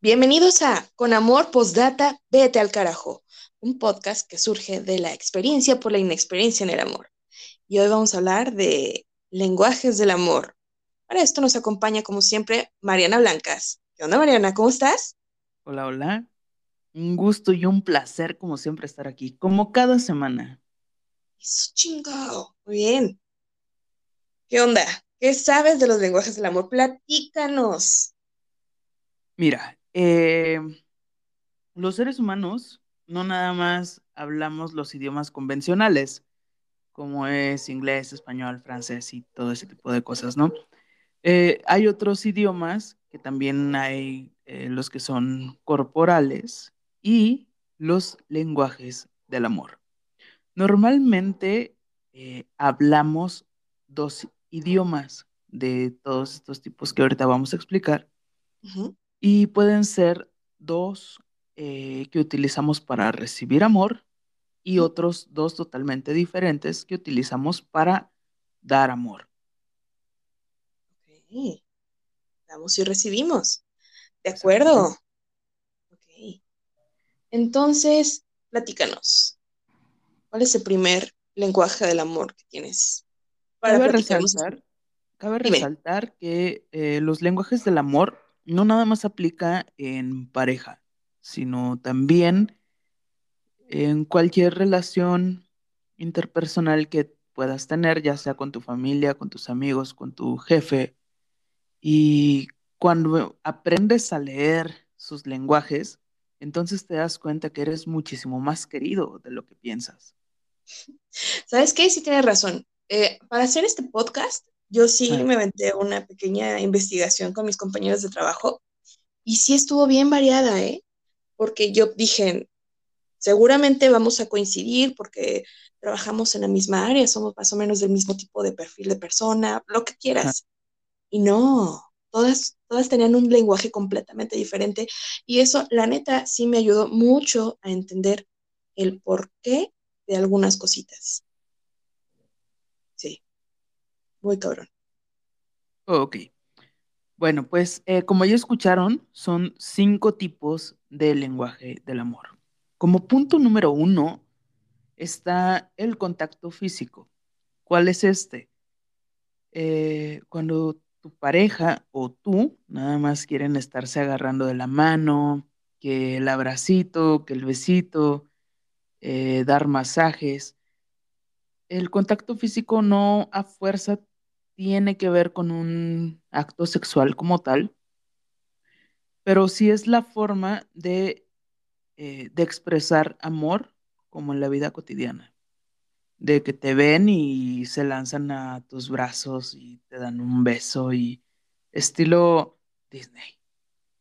Bienvenidos a Con Amor Postdata, Vete al Carajo, un podcast que surge de la experiencia por la inexperiencia en el amor. Y hoy vamos a hablar de lenguajes del amor. Para esto nos acompaña, como siempre, Mariana Blancas. ¿Qué onda, Mariana? ¿Cómo estás? Hola, hola. Un gusto y un placer, como siempre, estar aquí, como cada semana. Eso chingado. Muy bien. ¿Qué onda? ¿Qué sabes de los lenguajes del amor? Platícanos. Mira, eh, los seres humanos no nada más hablamos los idiomas convencionales, como es inglés, español, francés y todo ese tipo de cosas, ¿no? Eh, hay otros idiomas que también hay eh, los que son corporales y los lenguajes del amor. Normalmente hablamos dos idiomas de todos estos tipos que ahorita vamos a explicar. Y pueden ser dos eh, que utilizamos para recibir amor y otros dos totalmente diferentes que utilizamos para dar amor. Ok. Damos y recibimos. De acuerdo. Ok. Entonces, platícanos. ¿Cuál es el primer lenguaje del amor que tienes? Para cabe resaltar, cabe resaltar que eh, los lenguajes del amor no nada más aplica en pareja, sino también en cualquier relación interpersonal que puedas tener, ya sea con tu familia, con tus amigos, con tu jefe. Y cuando aprendes a leer sus lenguajes, entonces te das cuenta que eres muchísimo más querido de lo que piensas. ¿Sabes qué? Sí tienes razón. Eh, para hacer este podcast, yo sí me aventé una pequeña investigación con mis compañeros de trabajo y sí estuvo bien variada, ¿eh? Porque yo dije, seguramente vamos a coincidir porque trabajamos en la misma área, somos más o menos del mismo tipo de perfil de persona, lo que quieras. Y no, todas, todas tenían un lenguaje completamente diferente y eso, la neta, sí me ayudó mucho a entender el porqué de algunas cositas. Muy cabrón. Ok. Bueno, pues eh, como ya escucharon, son cinco tipos de lenguaje del amor. Como punto número uno está el contacto físico. ¿Cuál es este? Eh, cuando tu pareja o tú nada más quieren estarse agarrando de la mano, que el abracito, que el besito, eh, dar masajes. El contacto físico no a fuerza tiene que ver con un acto sexual como tal, pero sí es la forma de, eh, de expresar amor como en la vida cotidiana, de que te ven y se lanzan a tus brazos y te dan un beso y estilo Disney.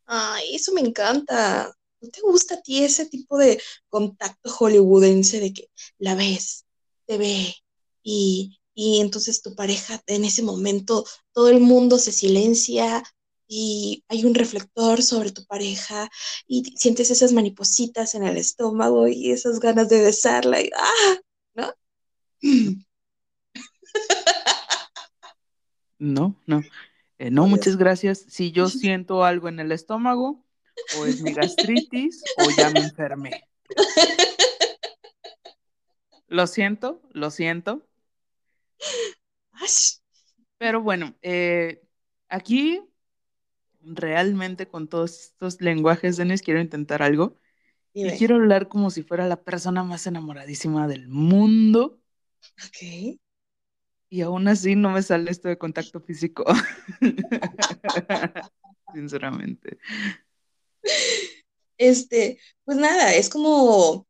Ay, eso me encanta. ¿No te gusta a ti ese tipo de contacto hollywoodense de que la ves, te ve y y entonces tu pareja en ese momento todo el mundo se silencia y hay un reflector sobre tu pareja y sientes esas maripositas en el estómago y esas ganas de besarla y ¡ah! ¿no? No, no. Eh, no, muchas gracias. Si yo siento algo en el estómago, o es mi gastritis, o ya me enfermé. Lo siento, lo siento. Pero bueno, eh, aquí realmente con todos estos lenguajes, Denis, quiero intentar algo. Y quiero hablar como si fuera la persona más enamoradísima del mundo. Ok. Y aún así no me sale esto de contacto físico. Sinceramente. Este, pues nada, es como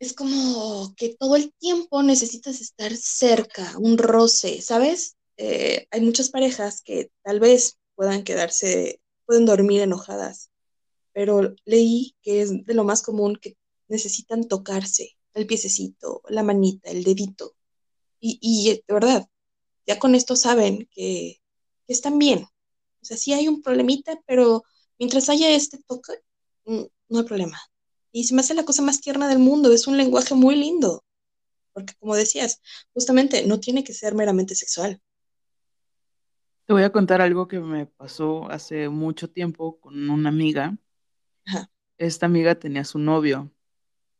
es como que todo el tiempo necesitas estar cerca, un roce, ¿sabes? Eh, hay muchas parejas que tal vez puedan quedarse, pueden dormir enojadas, pero leí que es de lo más común que necesitan tocarse el piececito, la manita, el dedito. Y, de verdad, ya con esto saben que, que, están bien. O sea, sí hay un problemita, pero mientras haya este toque, mm, no hay problema. Y se me hace la cosa más tierna del mundo, es un lenguaje muy lindo, porque como decías, justamente no tiene que ser meramente sexual. Te voy a contar algo que me pasó hace mucho tiempo con una amiga esta amiga tenía su novio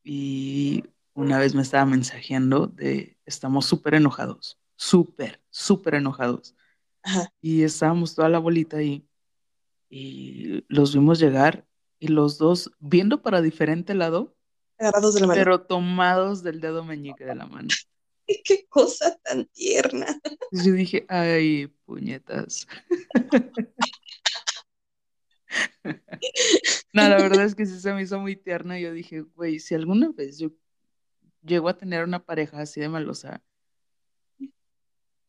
y una vez me estaba mensajeando de estamos súper enojados, súper, súper enojados. Y estábamos toda la bolita ahí y los vimos llegar y los dos viendo para diferente lado, agarrados de la mano. Pero tomados del dedo meñique de la mano. Qué cosa tan tierna. Yo dije, ay, puñetas. no, la verdad es que sí se me hizo muy tierna. Y yo dije, güey, si alguna vez yo llego a tener una pareja así de malosa,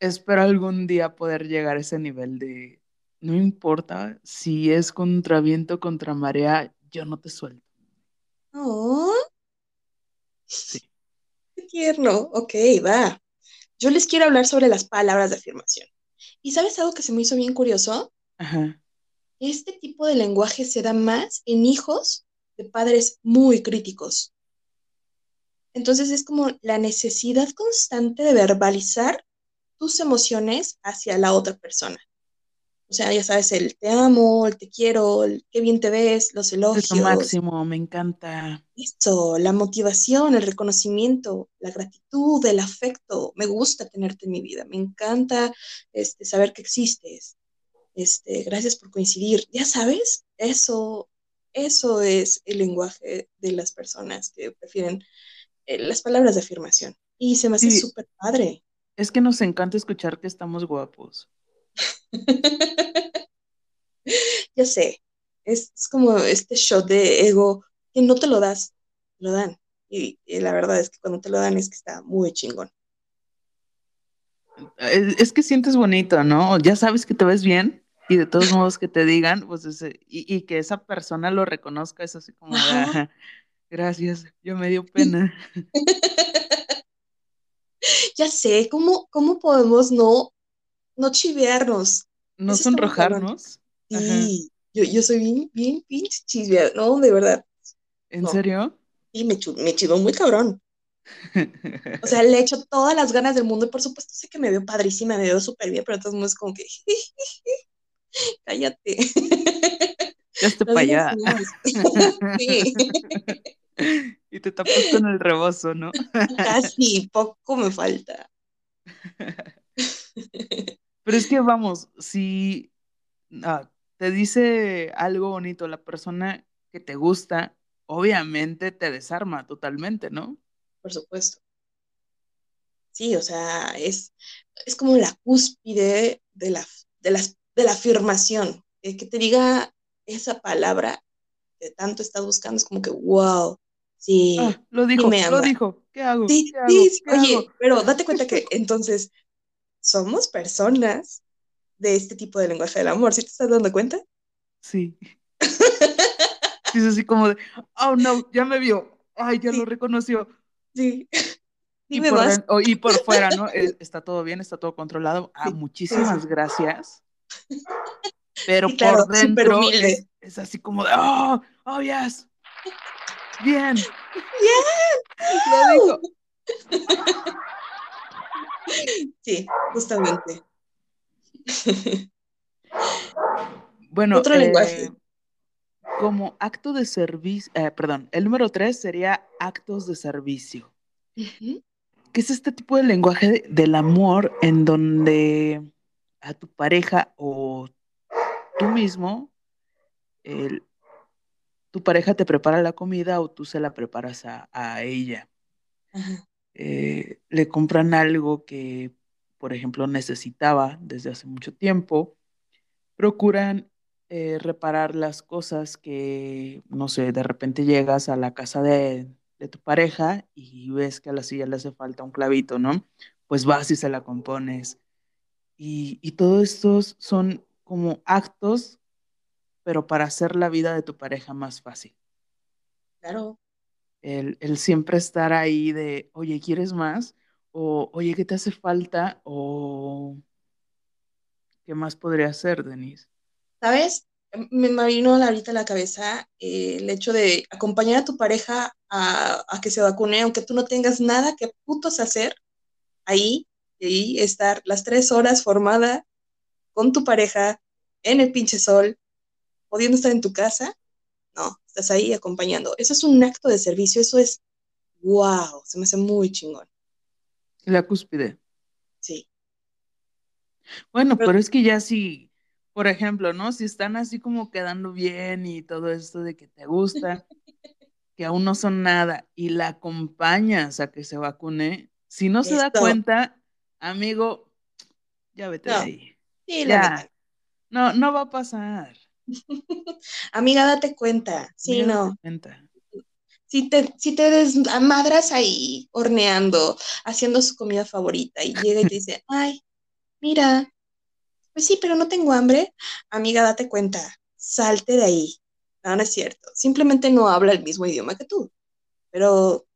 espero algún día poder llegar a ese nivel de, no importa si es contra viento, contra marea, yo no te suelto. Oh. Sí. Qué tierno. Ok, va. Yo les quiero hablar sobre las palabras de afirmación. ¿Y sabes algo que se me hizo bien curioso? Ajá. Este tipo de lenguaje se da más en hijos de padres muy críticos. Entonces es como la necesidad constante de verbalizar tus emociones hacia la otra persona. O sea, ya sabes, el te amo, el te quiero, el qué bien te ves, los elogios. Es lo máximo, me encanta. Esto, la motivación, el reconocimiento, la gratitud, el afecto. Me gusta tenerte en mi vida, me encanta este, saber que existes. Este, gracias por coincidir. Ya sabes, eso, eso es el lenguaje de las personas que prefieren eh, las palabras de afirmación. Y se me hace súper padre. Es que nos encanta escuchar que estamos guapos. ya sé, es, como este shot de ego que no te lo das, lo dan. Y, la verdad es que cuando te lo dan es que está muy chingón. Es, que sientes bonito, ¿no? Ya sabes que te ves bien y de todos modos que te digan, pues y, que esa persona lo reconozca, es así como, gracias, yo me dio pena. ya sé, ¿cómo, cómo podemos no no chivearnos. No sonrojarnos. Sí, yo, yo, soy bien, bien pinche chiveada, no, de verdad. ¿En serio? Sí, me, me chivó muy cabrón. O sea, le echo todas las ganas del mundo y por supuesto sé que me veo padrísima, me veo súper bien, pero entonces es como que, cállate. Ya estoy para allá. sí. Y te tapas con el rebozo, ¿no? Casi, poco me falta. Pero es que vamos, si ah, te dice algo bonito la persona que te gusta, obviamente te desarma totalmente, ¿no? Por supuesto. Sí, o sea, es, es como la cúspide de la, de de la afirmación. que te diga esa palabra que tanto estás buscando, es como que, wow, sí. Ah, lo dijo, lo dijo. ¿Qué hago? Sí, sí, oye, pero date cuenta que entonces somos personas de este tipo de lenguaje del amor, ¿sí te estás dando cuenta? Sí. es así como de, oh no, ya me vio, ay, ya lo reconoció. Sí. Y por, y por, fuera, ¿no? Está todo bien, está todo controlado. Ah, muchísimas gracias. Pero por dentro es, así como de, oh, oh, yes. Bien. Bien. Lo dijo. Sí, justamente. Bueno, otro lenguaje. Eh, como acto de servicio, eh, perdón, el número tres sería actos de servicio. ¿Qué es este tipo de lenguaje del amor en donde a tu pareja o tú mismo, tu pareja te prepara la comida o tú se la preparas a, a ella? Eh, le compran algo que, por ejemplo, necesitaba desde hace mucho tiempo, procuran eh, reparar las cosas que, no sé, de repente llegas a la casa de, tu pareja y ves que a la silla le hace falta un clavito, ¿no? Pues vas y se la compones. Y, y todos estos son como actos, pero para hacer la vida de tu pareja más fácil. Claro, el, siempre estar ahí de, oye, ¿quieres más? O, oye, ¿qué te hace falta? O, ¿qué más podría hacer, Denise? ¿Sabes? Me, vino ahorita a la cabeza eh, el hecho de acompañar a tu pareja a, que se vacune, aunque tú no tengas nada que putos hacer ahí, y estar las tres horas formada con tu pareja en el pinche sol, pudiendo estar en tu casa, no, estás ahí acompañando. Eso es un acto de servicio, eso es, wow, se me hace muy chingón. La cúspide. Sí. Bueno, pero, es que ya si, por ejemplo, ¿no? Si están así como quedando bien y todo esto de que te gusta, que aún no son nada, y la acompañas a que se vacune, si no se da cuenta, amigo, ya vete de ahí. Sí, ya. No, no va a pasar. Amiga, date cuenta. Sí, no. Si te, si te desmadras ahí horneando, haciendo su comida favorita y llega y te dice, ay, mira, pues sí, pero no tengo hambre, amiga, date cuenta, salte de ahí. No, no es cierto. Simplemente no habla el mismo idioma que tú. Pero,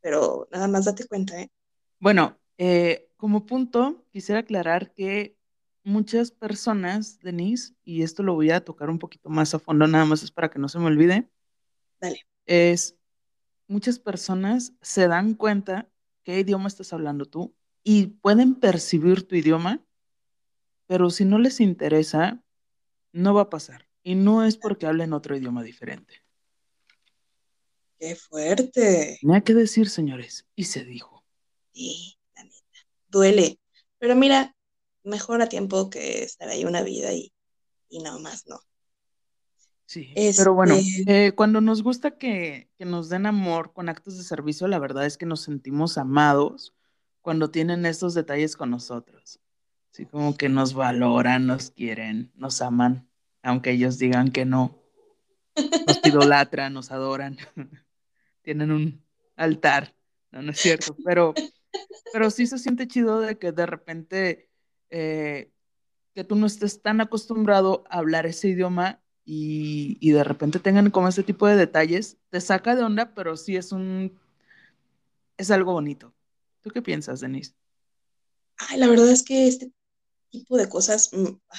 pero nada más date cuenta, ¿eh? Bueno, eh, como punto, quisiera aclarar que muchas personas, Denise, y esto lo voy a tocar un poquito más a fondo, nada más es para que no se me olvide. Dale. Es, muchas personas se dan cuenta qué idioma estás hablando tú y pueden percibir tu idioma, pero si no les interesa, no va a pasar. Y no es porque hablen otro idioma diferente. ¡Qué fuerte! Tenía que decir, señores, y se dijo. Sí, la neta. Duele. Pero mira, mejor a tiempo que estar ahí una vida y, y no más, no. Sí, pero bueno, este eh, cuando nos gusta que, que, nos den amor con actos de servicio, la verdad es que nos sentimos amados cuando tienen estos detalles con nosotros. Así como que nos valoran, nos quieren, nos aman, aunque ellos digan que no. Nos idolatran, nos adoran. Tienen un altar. No, no es cierto, pero, pero sí se siente chido de que de repente eh, que tú no estés tan acostumbrado a hablar ese idioma y, de repente tengan como ese tipo de detalles, te saca de onda, pero sí es un, es algo bonito. ¿Tú qué piensas, Denise? Ay, la verdad es que este tipo de cosas, mm, ah,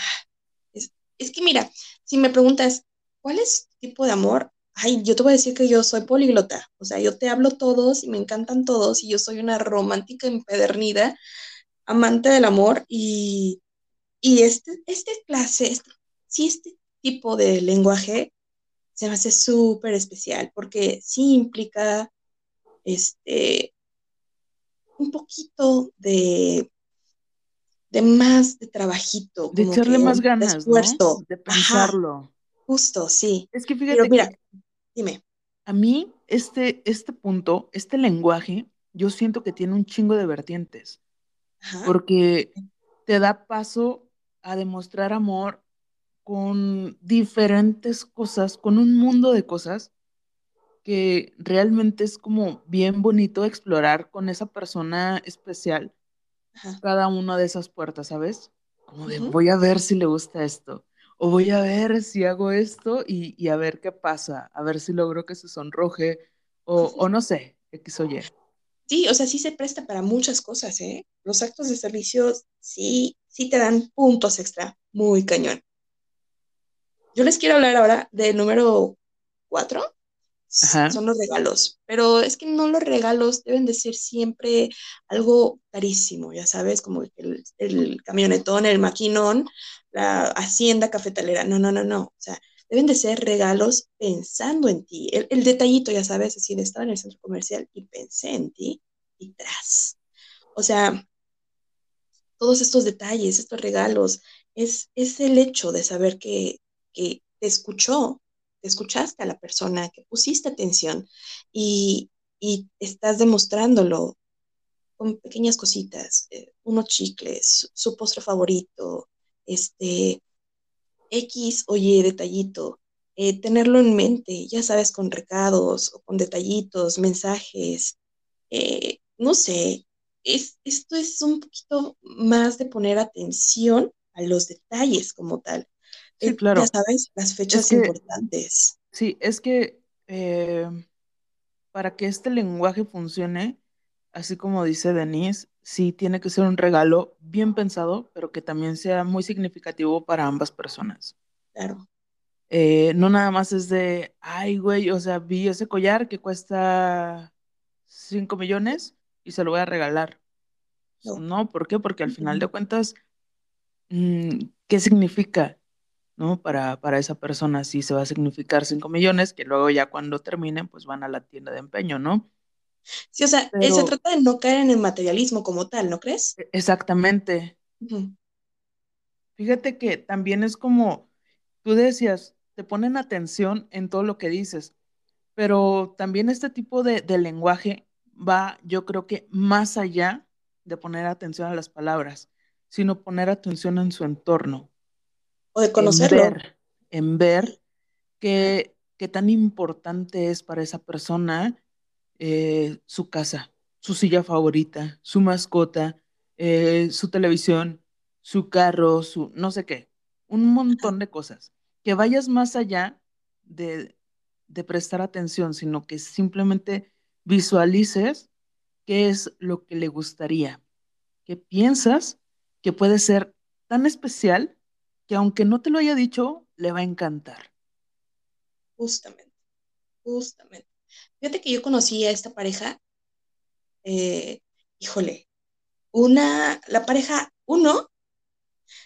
es, es que mira, si me preguntas, ¿cuál es tu tipo de amor? Ay, yo te voy a decir que yo soy políglota, o sea, yo te hablo todos y me encantan todos y yo soy una romántica empedernida amante del amor y, y este, este clase, este, sí, este tipo de lenguaje se me hace súper especial porque sí implica este un poquito de de más de trabajito. De echarle más ganas, de esfuerzo. De pensarlo. justo, sí. Es que fíjate mira, dime. A mí, este, este punto, este lenguaje, yo siento que tiene un chingo de vertientes porque te da paso a demostrar amor con diferentes cosas, con un mundo de cosas que realmente es como bien bonito explorar con esa persona especial cada una de esas puertas, ¿sabes? Como de voy a ver si le gusta esto, o voy a ver si hago esto y, a ver qué pasa, a ver si logro que se sonroje, o, o no sé, X o Y. Sí, o sea, sí se presta para muchas cosas, ¿eh? Los actos de servicio sí, sí te dan puntos extra, muy cañón. Yo les quiero hablar ahora del número cuatro, son los regalos, pero es que no los regalos deben de ser siempre algo carísimo, ya sabes, como el, el camionetón, el maquinón, la hacienda cafetalera, no, no, no, no, o sea, deben de ser regalos pensando en ti. El, detallito, ya sabes, así de estar en el centro comercial y pensé en ti y tras. O sea, todos estos detalles, estos regalos, es, es el hecho de saber que, que te escuchó, te escuchaste a la persona, que pusiste atención y, estás demostrándolo con pequeñas cositas, eh, unos chicles, su postre favorito, este, X o detallito, eh, tenerlo en mente, ya sabes, con recados o con detallitos, mensajes, eh, no sé, es, esto es un poquito más de poner atención a los detalles como tal. Sí, eh, claro. Ya sabes, las fechas importantes. Sí, es que para que este lenguaje funcione, así como dice Denise, sí tiene que ser un regalo bien pensado, pero que también sea muy significativo para ambas personas. Claro. Eh, no nada más es de, ay, güey, o sea, vi ese collar que cuesta 5 millones y se lo voy a regalar. No, ¿por qué? Porque al final de cuentas, mm, ¿qué significa? ¿No? Para, para esa persona sí se va a significar 5 millones, que luego ya cuando terminen, pues van a la tienda de empeño, ¿no? Sí, o sea, Pero, se trata de no caer en el materialismo como tal, ¿no crees? e, exactamente. Fíjate que también es como, tú decías, te ponen atención en todo lo que dices, pero también este tipo de, de lenguaje va, yo creo que más allá de poner atención a las palabras, sino poner atención en su entorno, O de en conocerlo. ver, en ver qué, qué tan importante es para esa persona eh, su casa, su silla favorita, su mascota, eh, su televisión, su carro, su no sé qué, un montón de cosas. Que vayas más allá de, de prestar atención, sino que simplemente visualices qué es lo que le gustaría, que piensas que puede ser tan especial que aunque no te lo haya dicho, le va a encantar. Justamente, justamente. Fíjate que yo conocí a esta pareja, eh, híjole, una, la pareja uno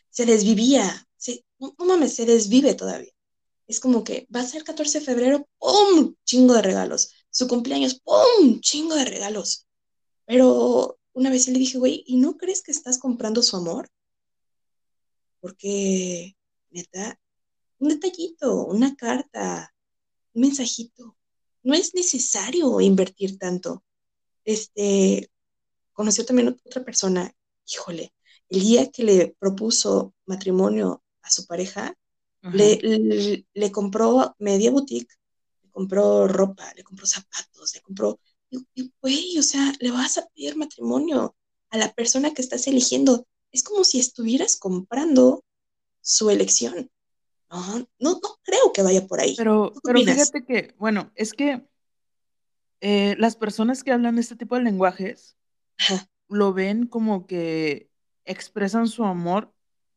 se desvivía, sí, no, no mames, se desvive todavía. Es como que va a ser 14 de febrero, ¡pum! Chingo de regalos. Su cumpleaños, ¡pum! Chingo de regalos. Pero una vez le dije, güey, ¿y no crees que estás comprando su amor? Porque, neta, un detallito, una carta, un mensajito. No es necesario invertir tanto. Este, conoció también otra persona, híjole, el día que le propuso matrimonio a su pareja, le, le, le compró media boutique, le compró ropa, le compró zapatos, le compró, y, güey, o sea, le vas a pedir matrimonio a la persona que estás eligiendo. Es como si estuvieras comprando su elección. No, no, no creo que vaya por ahí. Pero, ¿Tú qué pero fíjate que, bueno, es que eh, las personas que hablan este tipo de lenguajes Ajá, lo ven como que expresan su amor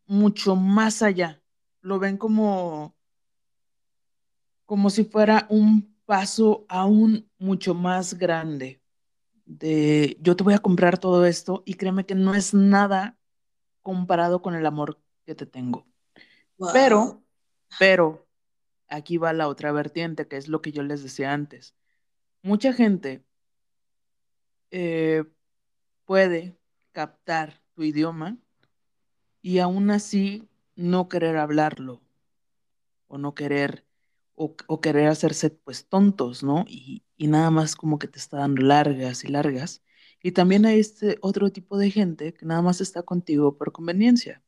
mucho más allá. Lo ven como, como si fuera un paso aún mucho más grande de yo te voy a comprar todo esto y créeme que no es nada comparado con el amor que te tengo. wow. Pero, pero, aquí va la otra vertiente, que es lo que yo les decía antes. Mucha gente eh, puede captar tu idioma y aún así no querer hablarlo o no querer o, o querer hacerse pues tontos, ¿no? Y, y, nada más como que te está dando largas y largas. Y también hay este otro tipo de gente que nada más está contigo por conveniencia.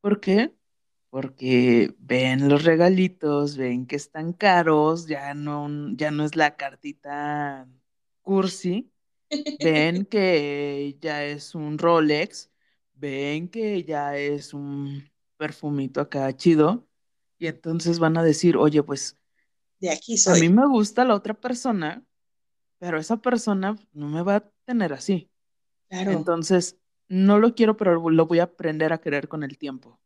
¿Por qué? Porque ven los regalitos, ven que están caros, ya no, ya no es la cartita cursi, ven que ya es un Rolex, ven que ya es un perfumito acá chido, y entonces van a decir, oye, pues de aquí a mí me gusta la otra persona, pero esa persona no me va a tener así. Claro. Entonces, no lo quiero, pero lo voy a aprender a querer con el tiempo.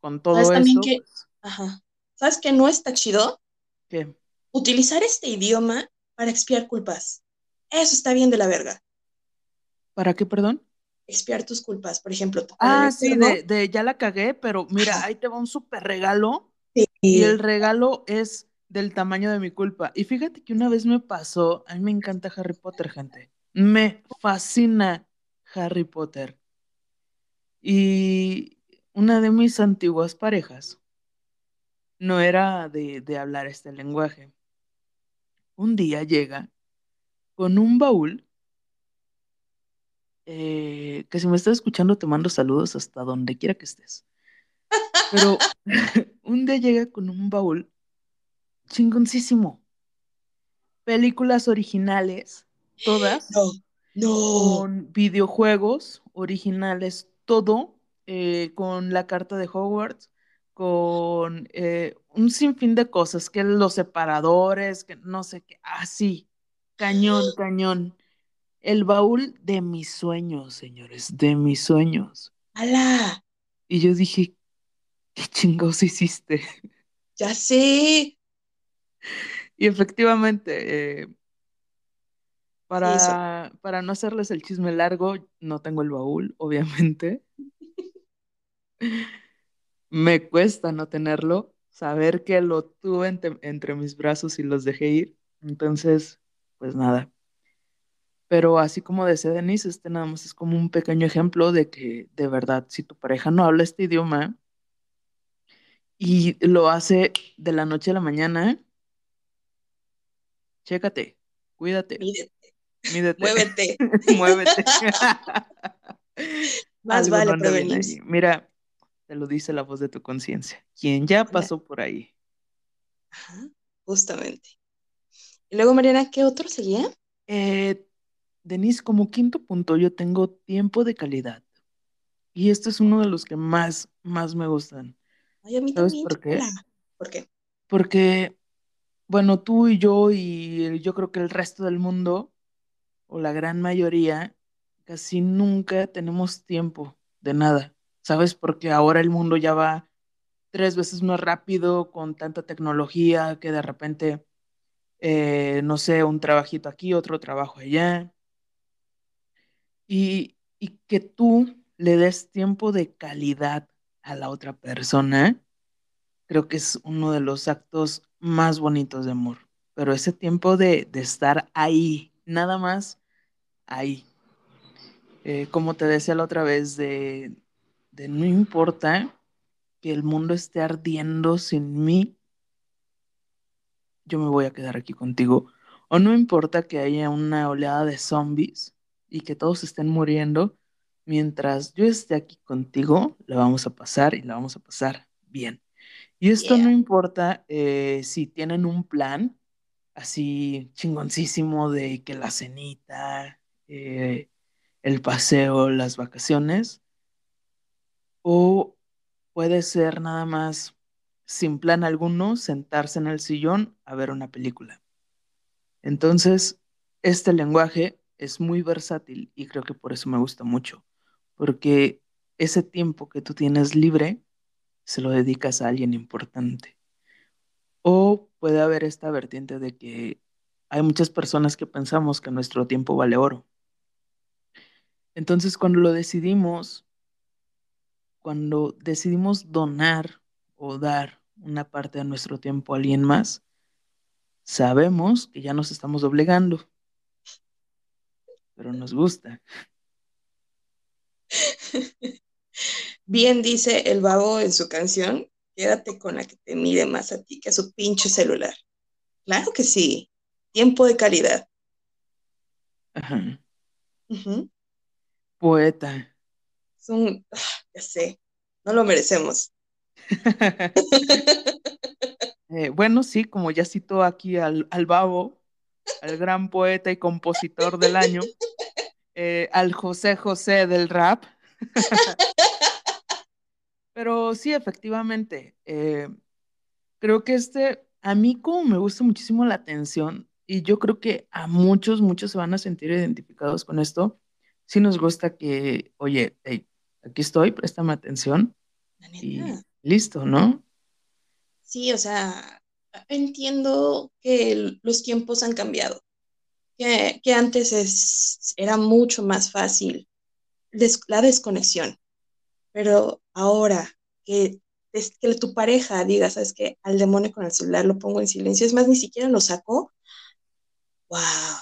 Con todo ¿Sabes también esto, que, pues, ajá, ¿sabes que no está chido? ¿qué? Utilizar este idioma para expiar culpas. Eso está bien de la verga. ¿Para qué, perdón? Expiar tus culpas. Por ejemplo, Ah, sí, de, de ya la cagué, pero mira, ahí te va un súper regalo Sí. y el regalo es del tamaño de mi culpa. Y fíjate que una vez me pasó, a mí me encanta Harry Potter, gente. Me fascina Harry Potter. Y una de mis antiguas parejas no era de, de hablar este lenguaje. Un día llega con un baúl, eh, que si me estás escuchando te mando saludos hasta donde quiera que estés. Pero un día llega con un baúl chingoncísimo. Películas originales, todas, No, no. con videojuegos originales, todo, eh, con la carta de Hogwarts, con eh, un sinfín de cosas, que los separadores, que no sé qué, así, cañón, cañón. El baúl de mis sueños, señores, de mis sueños. ¡Hala! Y yo dije, ¿qué chingados hiciste? Ya sé. Y efectivamente, eh, Sí, para, para no hacerles el chisme largo, no tengo el baúl, obviamente. me cuesta no tenerlo, saber que lo tuve entre, entre mis brazos y los dejé ir. Entonces, pues nada. Pero así como decía Denise, este nada más es como un pequeño ejemplo de que de verdad, si tu pareja no habla este idioma y lo hace de la noche a la mañana, chécate, cuídate, Mídete, mídete, muévete. muévete. Más Algo vale prevenir. Mira, te lo dice la voz de tu conciencia, quien ya pasó por ahí. Ajá, justamente. Y luego, Mariana, ¿qué otro sería? Eh, Denise, como quinto punto, yo tengo tiempo de calidad. Y este es uno de los que más, más me gustan. Ay, a mí ¿Sabes también, por qué? ¿Por qué? Porque, bueno, tú y yo y yo creo que el resto del mundo, o la gran mayoría, casi nunca tenemos tiempo de nada. ¿Sabes? Porque ahora el mundo ya va tres veces más rápido con tanta tecnología que de repente, eh, no sé, un trabajito aquí, otro trabajo allá. Y, y que tú le des tiempo de calidad a la otra persona, creo que es uno de los actos más bonitos de amor. Pero ese tiempo de, de estar ahí, nada más ahí. Eh, como te decía la otra vez, de, de no importa que el mundo esté ardiendo sin mí, yo me voy a quedar aquí contigo. O no importa que haya una oleada de zombies y que todos estén muriendo, mientras yo esté aquí contigo, la vamos a pasar y la vamos a pasar bien. Y esto Yeah. no importa eh, si tienen un plan así chingoncísimo de que la cenita, eh, el paseo, las vacaciones, o puede ser nada más sin plan alguno, sentarse en el sillón a ver una película. Entonces, este lenguaje es muy versátil y creo que por eso me gusta mucho, porque ese tiempo que tú tienes libre se lo dedicas a alguien importante. O puede haber esta vertiente de que hay muchas personas que pensamos que nuestro tiempo vale oro. Entonces, cuando lo decidimos, cuando decidimos donar o dar una parte de nuestro tiempo a alguien más, sabemos que ya nos estamos obligando, pero nos gusta. Bien dice el babo en su canción, quédate con la que te mide más a ti que a su pinche celular. Claro que sí, tiempo de calidad. Ajá. Poeta. Es un, ah, ya sé, no lo merecemos. Eh, bueno, sí, como ya citó aquí al, al Babo, al gran poeta y compositor del año, eh, al José José del rap. Pero sí, efectivamente, eh, creo que este, a mí como me gusta muchísimo la atención, y yo creo que a muchos, muchos se van a sentir identificados con esto, sí nos gusta que, oye, hey, aquí estoy, préstame atención y listo, ¿no? Sí, o sea, entiendo que los tiempos han cambiado, que, que antes es, era mucho más fácil des- la desconexión, pero ahora que, es- que tu pareja diga, sabes que al demonio con el celular lo pongo en silencio, es más, ni siquiera lo saco, wow,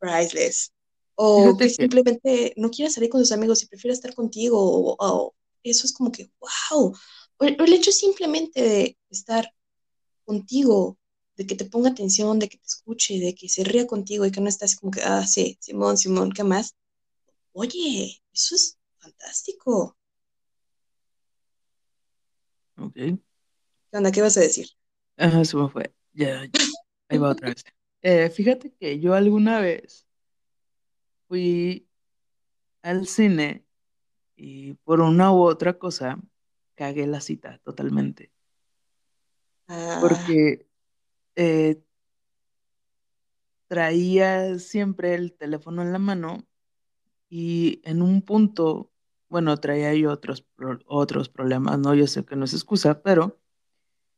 priceless. O que simplemente no quiera salir con sus amigos y prefiera estar contigo, o, o eso es como que, wow. O el hecho simplemente de estar contigo, de que te ponga atención, de que te escuche, de que se ría contigo y que no estás como que, ah, sí, Simón, Simón, ¿qué más? Oye, eso es fantástico. ok, ¿Qué onda? ¿Qué vas a decir? se me fue, ya, ahí va otra vez. Eh, fíjate que yo alguna vez fui al cine y por una u otra cosa cagué la cita totalmente, Ah, porque eh, traía siempre el teléfono en la mano y en un punto, bueno, traía yo otros, otros problemas, ¿no? Yo sé que no es excusa, pero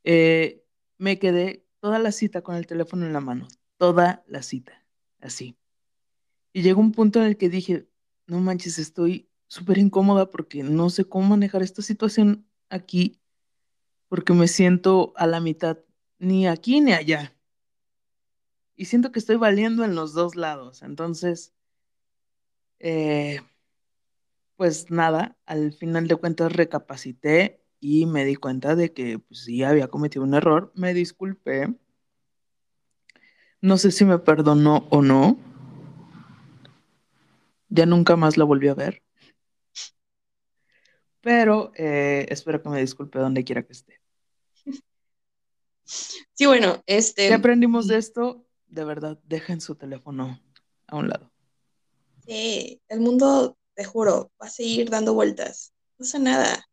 eh, me quedé toda la cita con el teléfono en la mano, toda la cita, así. Y llegó un punto en el que dije, no manches, estoy súper incómoda porque no sé cómo manejar esta situación aquí porque me siento a la mitad, ni aquí ni allá. Y siento que estoy valiendo en los dos lados. Entonces, eh, pues nada, al final de cuentas recapacité y me di cuenta de que pues, sí había cometido un error. Me disculpé. No sé si me perdonó o no. Ya nunca más la volví a ver. Pero eh, espero que me disculpe donde quiera que esté. Sí, bueno, este. ¿Qué aprendimos de esto? De verdad, dejen su teléfono a un lado. Sí, el mundo, te juro, va a seguir dando vueltas. No pasa nada.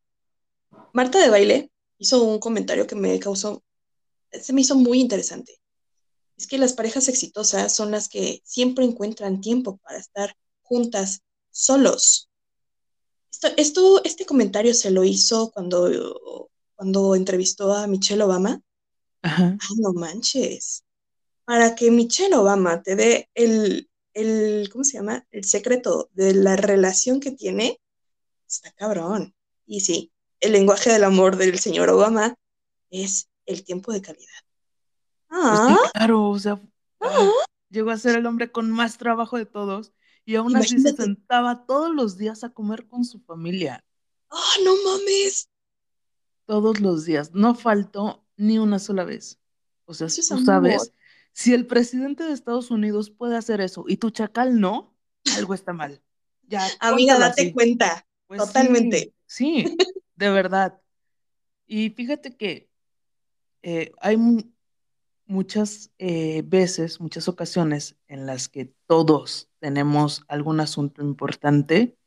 Marta de baile hizo un comentario que me causó, se me hizo muy interesante. Es que las parejas exitosas son las que siempre encuentran tiempo para estar juntas, solos. Esto, esto este comentario se lo hizo cuando, cuando entrevistó a Michelle Obama. Ajá. Ah, no manches. Para que Michelle Obama te dé el, el, ¿cómo se llama? El secreto de la relación que tiene, está cabrón. Y sí, el lenguaje del amor del señor Obama es el tiempo de calidad. Ah, Pues sí, claro, o sea, ah, ah, llegó a ser el hombre con más trabajo de todos y aún así se sentaba todos los días a comer con su familia, ah, no mames. todos los días, no faltó ni una sola vez. O sea, Eso es tú amor. Si el presidente de Estados Unidos puede hacer eso y tu chacal no, algo está mal. Ya, Amiga, date así. cuenta. Pues Totalmente. Sí, sí, de verdad. Y fíjate que eh, hay mu- muchas eh, veces, muchas ocasiones en las que todos tenemos algún asunto importante,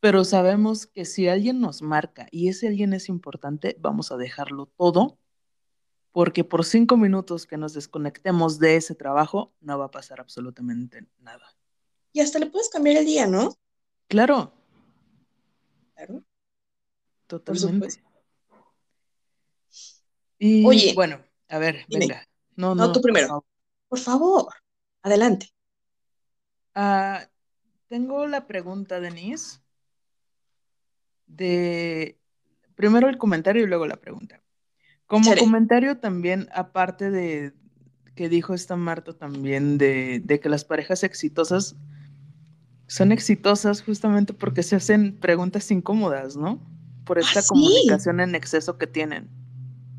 pero sabemos que si alguien nos marca y ese alguien es importante, vamos a dejarlo todo, porque por cinco minutos que nos desconectemos de ese trabajo, no va a pasar absolutamente nada. Y hasta le puedes cambiar el día, ¿no? Claro, Claro. totalmente. Y Oye, bueno, a ver, dime. venga. No, No, no, tú por primero. favor. Por favor, adelante. Ah, tengo la pregunta, Denise, de primero el comentario y luego la pregunta. Como comentario también, aparte de que dijo esta Marta también de, de que las parejas exitosas son exitosas justamente porque se hacen preguntas incómodas, ¿no? Por esta Ah, sí. comunicación en exceso que tienen.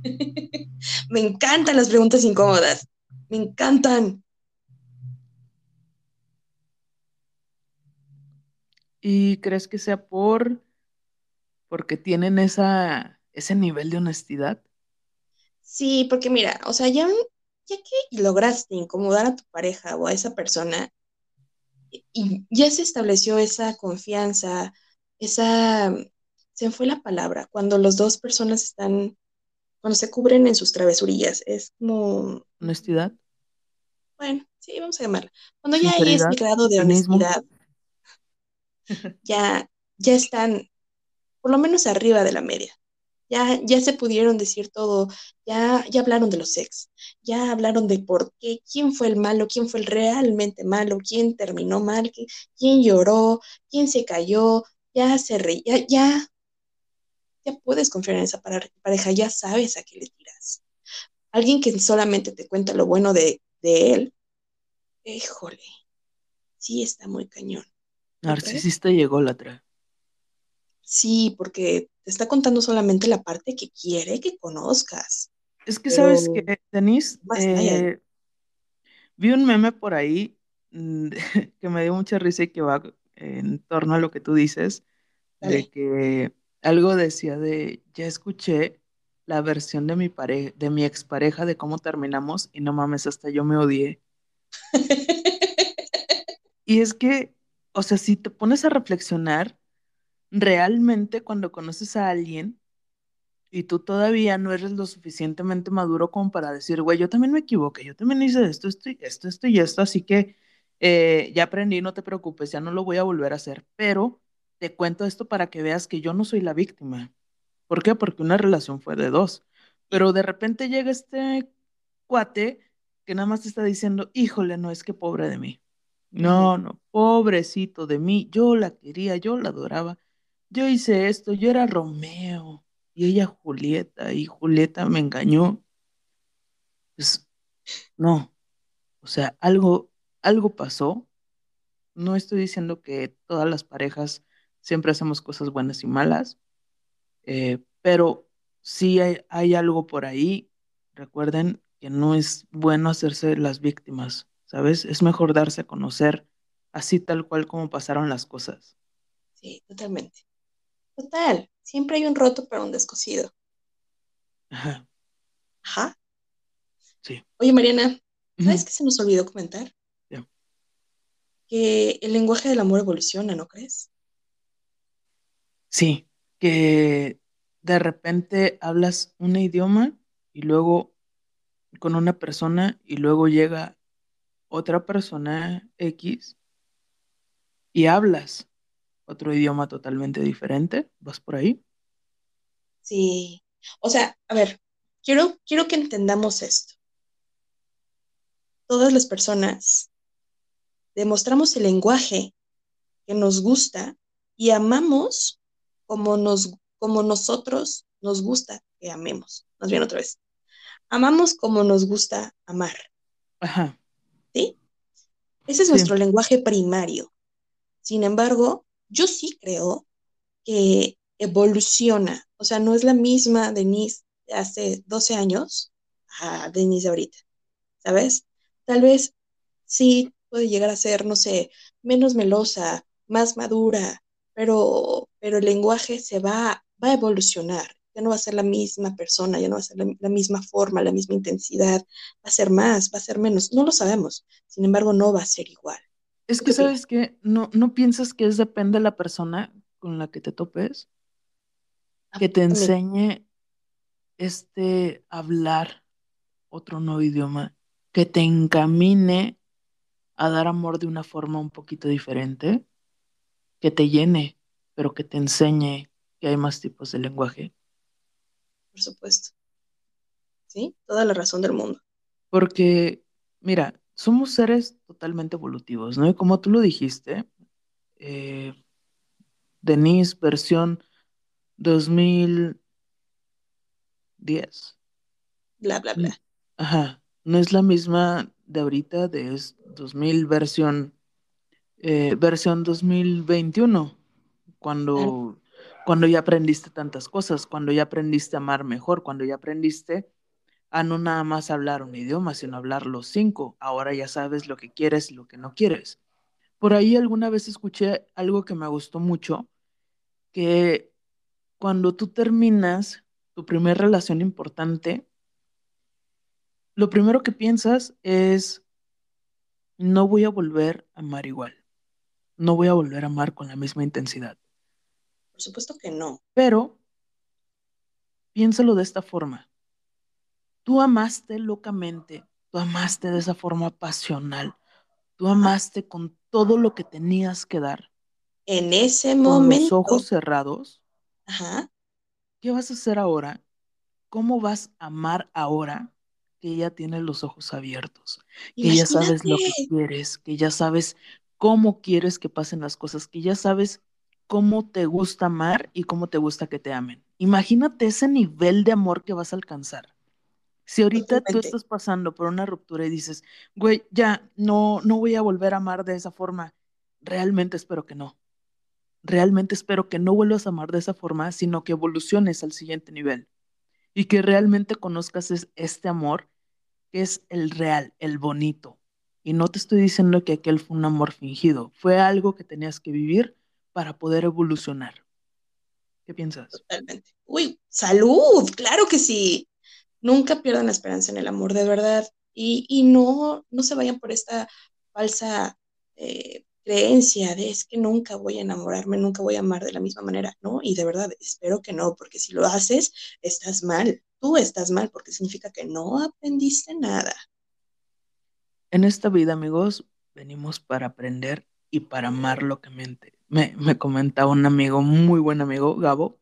Me encantan las preguntas incómodas. Me encantan. ¿Y crees que sea por porque tienen esa, ese nivel de honestidad? Sí, porque mira, o sea, ya, ya que lograste incomodar a tu pareja o a esa persona y- ya se estableció esa confianza, esa, se fue la palabra, cuando las dos personas están, cuando se cubren en sus travesurillas, es como, ¿Honestidad? bueno, sí, vamos a llamarla. Cuando ya hay ese grado de honestidad, ya, ya están por lo menos arriba de la media. Ya, ya se pudieron decir todo, ya, ya hablaron de los ex, ya hablaron de por qué, quién fue el malo, quién fue el realmente malo, quién terminó mal, qui- quién lloró, quién se cayó, ya se reía, ya, ya, ya puedes confiar en esa pare- pareja, ya sabes a qué le tiras. Alguien que solamente te cuenta lo bueno de, de él, híjole, sí está muy cañón. Narcisista y ególatra. Sí, porque te está contando solamente la parte que quiere que conozcas. Es que, Pero ¿sabes qué, Denise? Eh, vi un meme por ahí mm, que me dio mucha risa y que va en torno a lo que tú dices, de que algo decía de, ya escuché la versión de mi pareja, de mi expareja de cómo terminamos y no mames, hasta yo me odié. Y es que, o sea, si te pones a reflexionar, realmente cuando conoces a alguien y tú todavía no eres lo suficientemente maduro como para decir, güey, yo también me equivoqué, yo también hice esto, esto, y esto, esto y esto, así que eh, ya aprendí, no te preocupes, ya no lo voy a volver a hacer, pero te cuento esto para que veas que yo no soy la víctima. ¿Por qué? Porque una relación fue de dos, pero de repente llega este cuate que nada más te está diciendo, híjole, no, es que pobre de mí. No, no, pobrecito de mí, yo la quería, yo la adoraba, yo hice esto, yo era Romeo y ella Julieta, y Julieta me engañó. Pues no, o sea, algo, algo pasó. No estoy diciendo que todas las parejas siempre hacemos cosas buenas y malas, eh, pero sí hay, hay algo por ahí. Recuerden que no es bueno hacerse las víctimas, ¿sabes? Es mejor darse a conocer así tal cual como pasaron las cosas. Sí, totalmente. Total, siempre hay un roto para un descosido. Ajá. Ajá. Sí. Oye, Mariana, ¿sabes Ujú. qué se nos olvidó comentar? Ya. Que el lenguaje del amor evoluciona, ¿no crees? Sí, que de repente hablas un idioma y luego con una persona y luego llega otra persona X y hablas otro idioma totalmente diferente. ¿Vas por ahí? Sí. O sea, a ver, quiero, quiero que entendamos esto. Todas las personas demostramos el lenguaje que nos gusta y amamos como, nos, como nosotros nos gusta que amemos. Más bien otra vez. Amamos como nos gusta amar, Ajá, ¿sí? Ese es sí, nuestro lenguaje primario. Sin embargo, yo sí creo que evoluciona. O sea, no es la misma Denise de hace 12 años a Denise de ahorita, ¿sabes? Tal vez sí puede llegar a ser, no sé, menos melosa, más madura, pero, pero el lenguaje se va, va a evolucionar. Ya no va a ser la misma persona, ya no va a ser la, la misma forma, la misma intensidad, va a ser más, va a ser menos, no lo sabemos. Sin embargo, no va a ser igual. Es ¿Tú que qué sabes que no, no piensas que es depende de la persona con la que te topes, que te enseñe este hablar otro nuevo idioma, que te encamine a dar amor de una forma un poquito diferente, que te llene, pero que te enseñe que hay más tipos de lenguaje. por supuesto. ¿Sí? Toda la razón del mundo. Porque, mira, somos seres totalmente evolutivos, ¿no? Y como tú lo dijiste, eh, Denise, versión 2010. Bla, bla, bla. Ajá, no es la misma de ahorita, de es 2000 versión, eh, versión 2021, Claro. cuando, cuando ya aprendiste tantas cosas, cuando ya aprendiste a amar mejor, cuando ya aprendiste a no nada más hablar un idioma, sino hablar los cinco. Ahora ya sabes lo que quieres y lo que no quieres. Por ahí alguna vez escuché algo que me gustó mucho, que cuando tú terminas tu primera relación importante, lo primero que piensas es, no voy a volver a amar igual, no voy a volver a amar con la misma intensidad. Por supuesto que no. Pero piénsalo de esta forma, tú amaste locamente, tú amaste de esa forma pasional, tú amaste con todo lo que tenías que dar, En ese con los ojos momento, cerrados. ajá, ¿Qué vas a hacer ahora? ¿Cómo vas a amar ahora que ya tienes los ojos abiertos? Que ya sabes lo que quieres, que ya sabes cómo quieres que pasen las cosas, que ya sabes cómo te gusta amar y cómo te gusta que te amen. Imagínate ese nivel de amor que vas a alcanzar. Si ahorita tú estás pasando por una ruptura y dices, güey, ya no, no voy a volver a amar de esa forma, realmente espero que no. Realmente espero que no vuelvas a amar de esa forma, sino que evoluciones al siguiente nivel y que realmente conozcas es este amor que es el real, el bonito. Y no te estoy diciendo que aquel fue un amor fingido, fue algo que tenías que vivir para poder evolucionar. ¿Qué piensas? totalmente. Uy, salud, claro que sí. Nunca pierdan la esperanza en el amor, de verdad. Y, y no, no se vayan por esta falsa eh, creencia de es que nunca voy a enamorarme, nunca voy a amar de la misma manera, ¿no? Y de verdad, espero que no, porque si lo haces, estás mal. Tú estás mal, porque significa que no aprendiste nada. En esta vida, amigos, venimos para aprender y para amar locamente. Me, me comentaba un amigo, muy buen amigo, Gabo,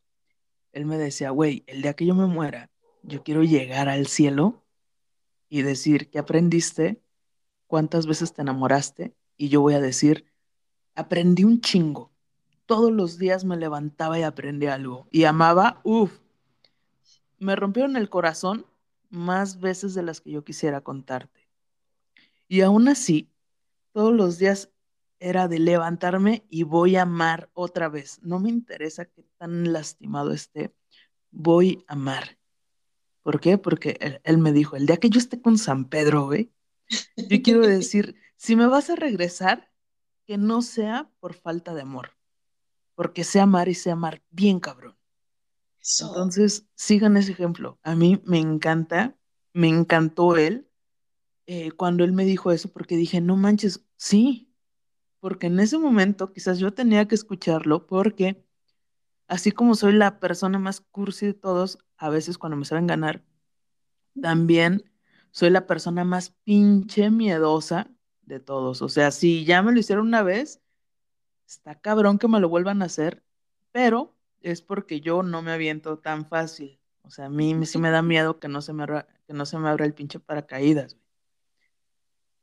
él me decía, güey, el día que yo me muera, yo quiero llegar al cielo y decir, ¿qué aprendiste? ¿Cuántas veces te enamoraste? Y yo voy a decir, aprendí un chingo. Todos los días me levantaba y aprendí algo. Y amaba, uff. me rompieron el corazón más veces de las que yo quisiera contarte. Y aún así, todos los días era de levantarme y voy a amar otra vez. No me interesa qué tan lastimado esté, voy a amar. ¿Por qué? Porque él, me dijo, el día que yo esté con San Pedro, güey, yo quiero decir, si me vas a regresar, que no sea por falta de amor, porque sé amar y sé amar bien cabrón. Entonces, sigan ese ejemplo. A mí me encanta, me encantó él eh, cuando él me dijo eso, porque dije, no manches, sí, porque en ese momento quizás yo tenía que escucharlo, porque así como soy la persona más cursi de todos, a veces cuando me saben ganar, también soy la persona más pinche miedosa de todos. O sea, si ya me lo hicieron una vez, está cabrón que me lo vuelvan a hacer, pero es porque yo no me aviento tan fácil. O sea, a mí sí me da miedo que no se me abra, que no se me abra el pinche paracaídas.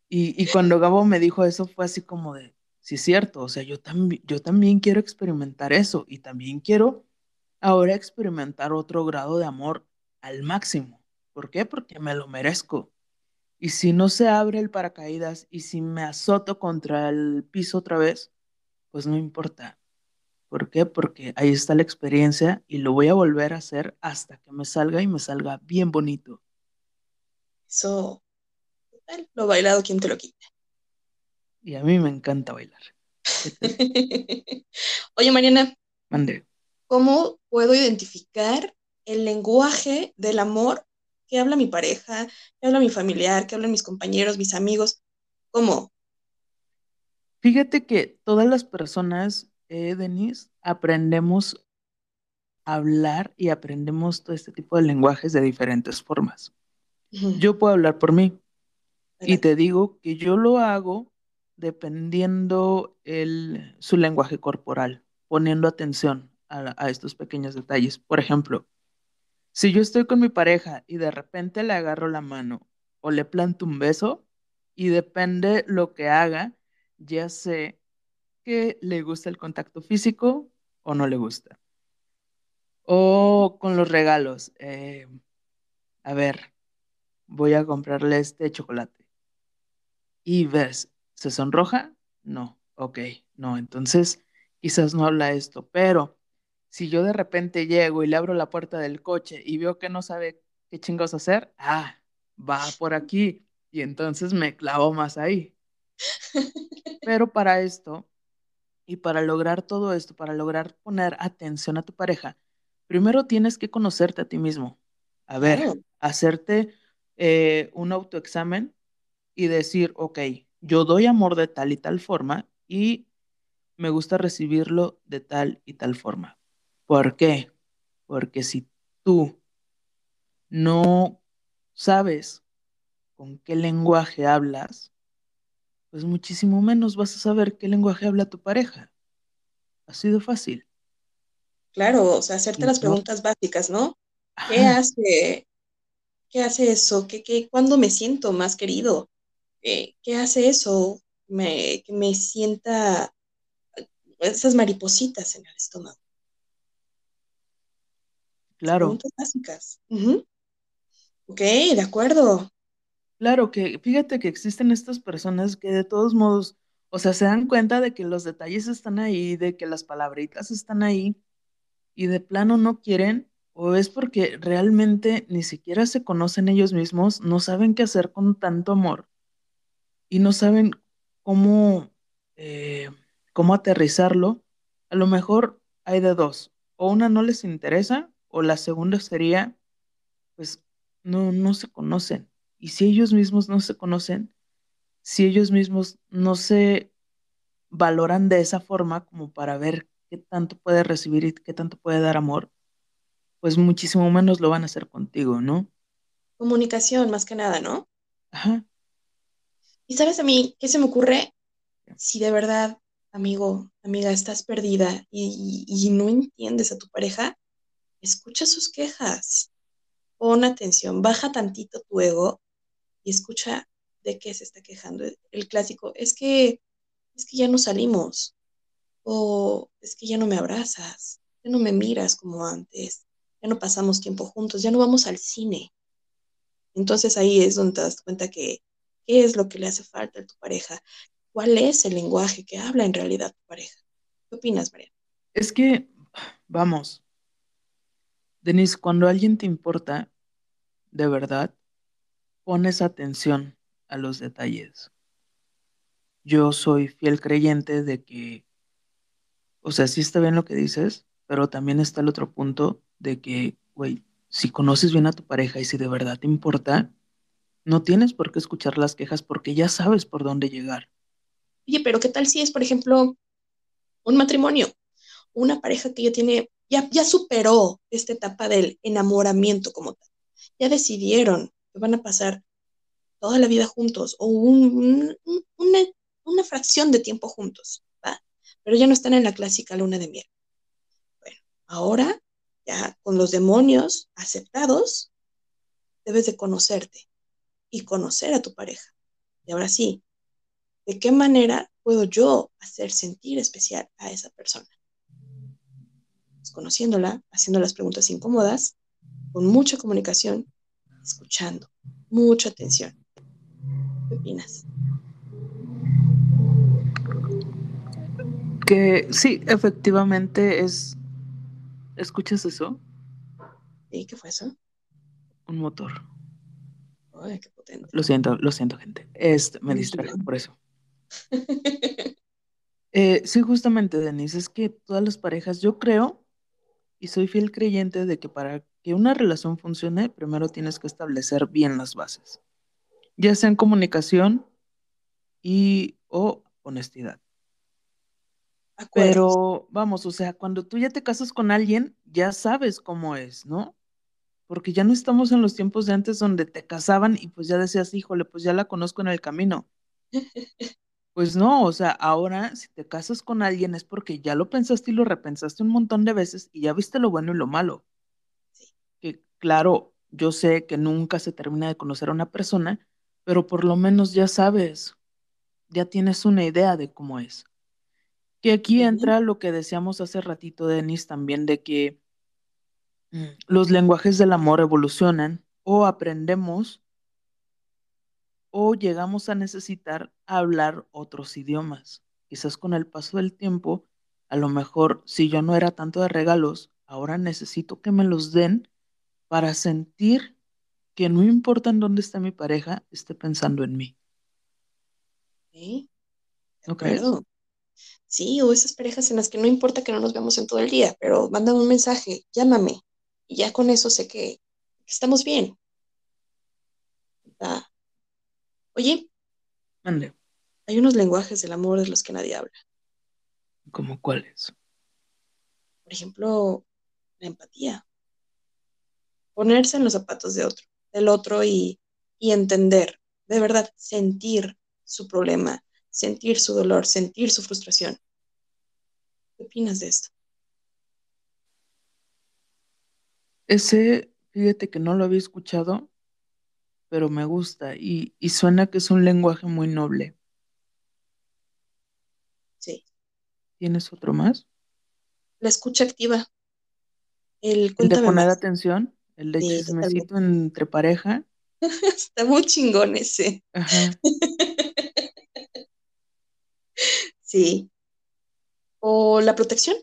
Y, cuando Gabo me dijo eso fue así como de, sí es cierto, o sea, yo, también yo también quiero experimentar eso y también quiero ahora experimentar otro grado de amor al máximo. ¿Por qué? Porque me lo merezco. Y si no se abre el paracaídas y si me azoto contra el piso otra vez, pues no importa. ¿Por qué? Porque ahí está la experiencia y lo voy a volver a hacer hasta que me salga y me salga bien bonito. Eso, lo bailado, ¿quién te lo quita? Y a mí me encanta bailar. Oye, Mariana. Mande. ¿Cómo puedo identificar el lenguaje del amor que habla mi pareja, que habla mi familiar, que hablan mis compañeros, mis amigos? ¿Cómo? Fíjate que todas las personas eh, Denise, aprendemos a hablar y aprendemos todo este tipo de lenguajes de diferentes formas. Yo puedo hablar por mí y te digo que yo lo hago dependiendo el, su lenguaje corporal, poniendo atención a, estos pequeños detalles. Por ejemplo, si yo estoy con mi pareja y de repente le agarro la mano o le planto un beso y depende lo que haga, ya sé que le gusta el contacto físico o no le gusta. O con los regalos. Eh, a ver, voy a comprarle este chocolate. Y ves, ¿se sonroja? No, ok, no, entonces quizás no habla esto, pero si yo de repente llego y le abro la puerta del coche y veo que no sabe qué chingos hacer, ah, va por aquí y entonces me clavo más ahí. Pero para esto y para lograr todo esto, para lograr poner atención a tu pareja, primero tienes que conocerte a ti mismo. A ver, hacerte eh, un autoexamen y decir, ok, yo doy amor de tal y tal forma y me gusta recibirlo de tal y tal forma. ¿Por qué? Porque si tú no sabes con qué lenguaje hablas, pues muchísimo menos vas a saber qué lenguaje habla tu pareja. Ha sido fácil. Claro, o sea, hacerte las preguntas básicas, ¿no? ¿Qué hace, qué hace eso? ¿Qué, qué, ¿Cuándo me siento más querido? ¿Qué, qué hace eso? Me, que me sienta esas maripositas en el estómago. Claro. Preguntas básicas. Ok, de acuerdo. Claro que fíjate que existen estas personas que de todos modos, o sea, se dan cuenta de que los detalles están ahí, de que las palabritas están ahí y de plano no quieren, o es porque realmente ni siquiera se conocen ellos mismos, no saben qué hacer con tanto amor y no saben cómo, eh, cómo aterrizarlo. A lo mejor hay de dos, o una no les interesa, o la segunda sería, pues no, no se conocen y si ellos mismos no se conocen, si ellos mismos no se valoran de esa forma como para ver qué tanto puede recibir y qué tanto puede dar amor, pues muchísimo menos lo van a hacer contigo, ¿no? Comunicación, más que nada, ¿no? Ajá. Y sabes a mí, ¿qué se me ocurre? Si de verdad, amigo, amiga, estás perdida y, y no entiendes a tu pareja, escucha sus quejas, pon atención, baja tantito tu ego y escucha de qué se está quejando. El clásico, es que, es que ya no salimos, o es que ya no me abrazas, ya no me miras como antes, ya no pasamos tiempo juntos, ya no vamos al cine. Entonces ahí es donde te das cuenta que qué es lo que le hace falta a tu pareja, cuál es el lenguaje que habla en realidad tu pareja. ¿Qué opinas, María? Es que, vamos, Denise, cuando alguien te importa, de verdad, pones atención a los detalles. Yo soy fiel creyente de que, o sea, sí está bien lo que dices, pero también está el otro punto de que, güey, si conoces bien a tu pareja y si de verdad te importa, no tienes por qué escuchar las quejas porque ya sabes por dónde llegar. Oye, pero ¿qué tal si es, por ejemplo, un matrimonio? Una pareja que ya tiene, ya, ya superó esta etapa del enamoramiento como tal. Ya decidieron que van a pasar toda la vida juntos o un, una, una, fracción de tiempo juntos, ¿va? Pero ya no están en la clásica luna de miel. Bueno, ahora ya con los demonios aceptados, debes de conocerte y conocer a tu pareja. Y ahora sí, ¿de qué manera puedo yo hacer sentir especial a esa persona? Conociéndola, haciendo las preguntas incómodas, con mucha comunicación, escuchando, mucha atención. ¿Qué opinas? Que sí, efectivamente es ¿Escuchas eso? ¿Y qué fue eso? Un motor. Ay, qué potente. Lo siento, lo siento, gente. Este, me distraje por eso. eh, sí, justamente, Denise, es que todas las parejas, yo creo, y soy fiel creyente de que para que una relación funcione, primero tienes que establecer bien las bases, ya sea en comunicación y o honestidad. Pero vamos, o sea, cuando tú ya te casas con alguien, ya sabes cómo es, ¿no? Porque ya no estamos en los tiempos de antes donde te casaban y pues ya decías, híjole, pues ya la conozco en el camino. Pues no, o sea, ahora si te casas con alguien es porque ya lo pensaste y lo repensaste un montón de veces y ya viste lo bueno y lo malo. Que claro, yo sé que nunca se termina de conocer a una persona, pero por lo menos ya sabes, ya tienes una idea de cómo es. Que aquí entra lo que decíamos hace ratito, Denis, también de que mm, los lenguajes del amor evolucionan o aprendemos o llegamos a necesitar hablar otros idiomas. Quizás con el paso del tiempo, a lo mejor si yo no era tanto de regalos, ahora necesito que me los den para sentir que no importa en dónde está mi pareja, esté pensando en mí. Sí. ¿No crees? Sí, o esas parejas en las que no importa que no nos veamos en todo el día, pero mándame un mensaje, llámame, y ya con eso sé que estamos bien. Ah. Oye, Mande. hay unos lenguajes del amor de los que nadie habla. ¿Cómo cuáles? Por ejemplo, la empatía. Ponerse en los zapatos de otro, del otro y, y entender, de verdad, sentir su problema, sentir su dolor, sentir su frustración. ¿Qué opinas de esto? Ese, fíjate que no lo había escuchado, pero me gusta y, suena que es un lenguaje muy noble. Sí. ¿Tienes otro más? La escucha activa. El, de poner atención, el de chismecito entre pareja. Está muy chingón ese. Ajá. Sí. O la protección,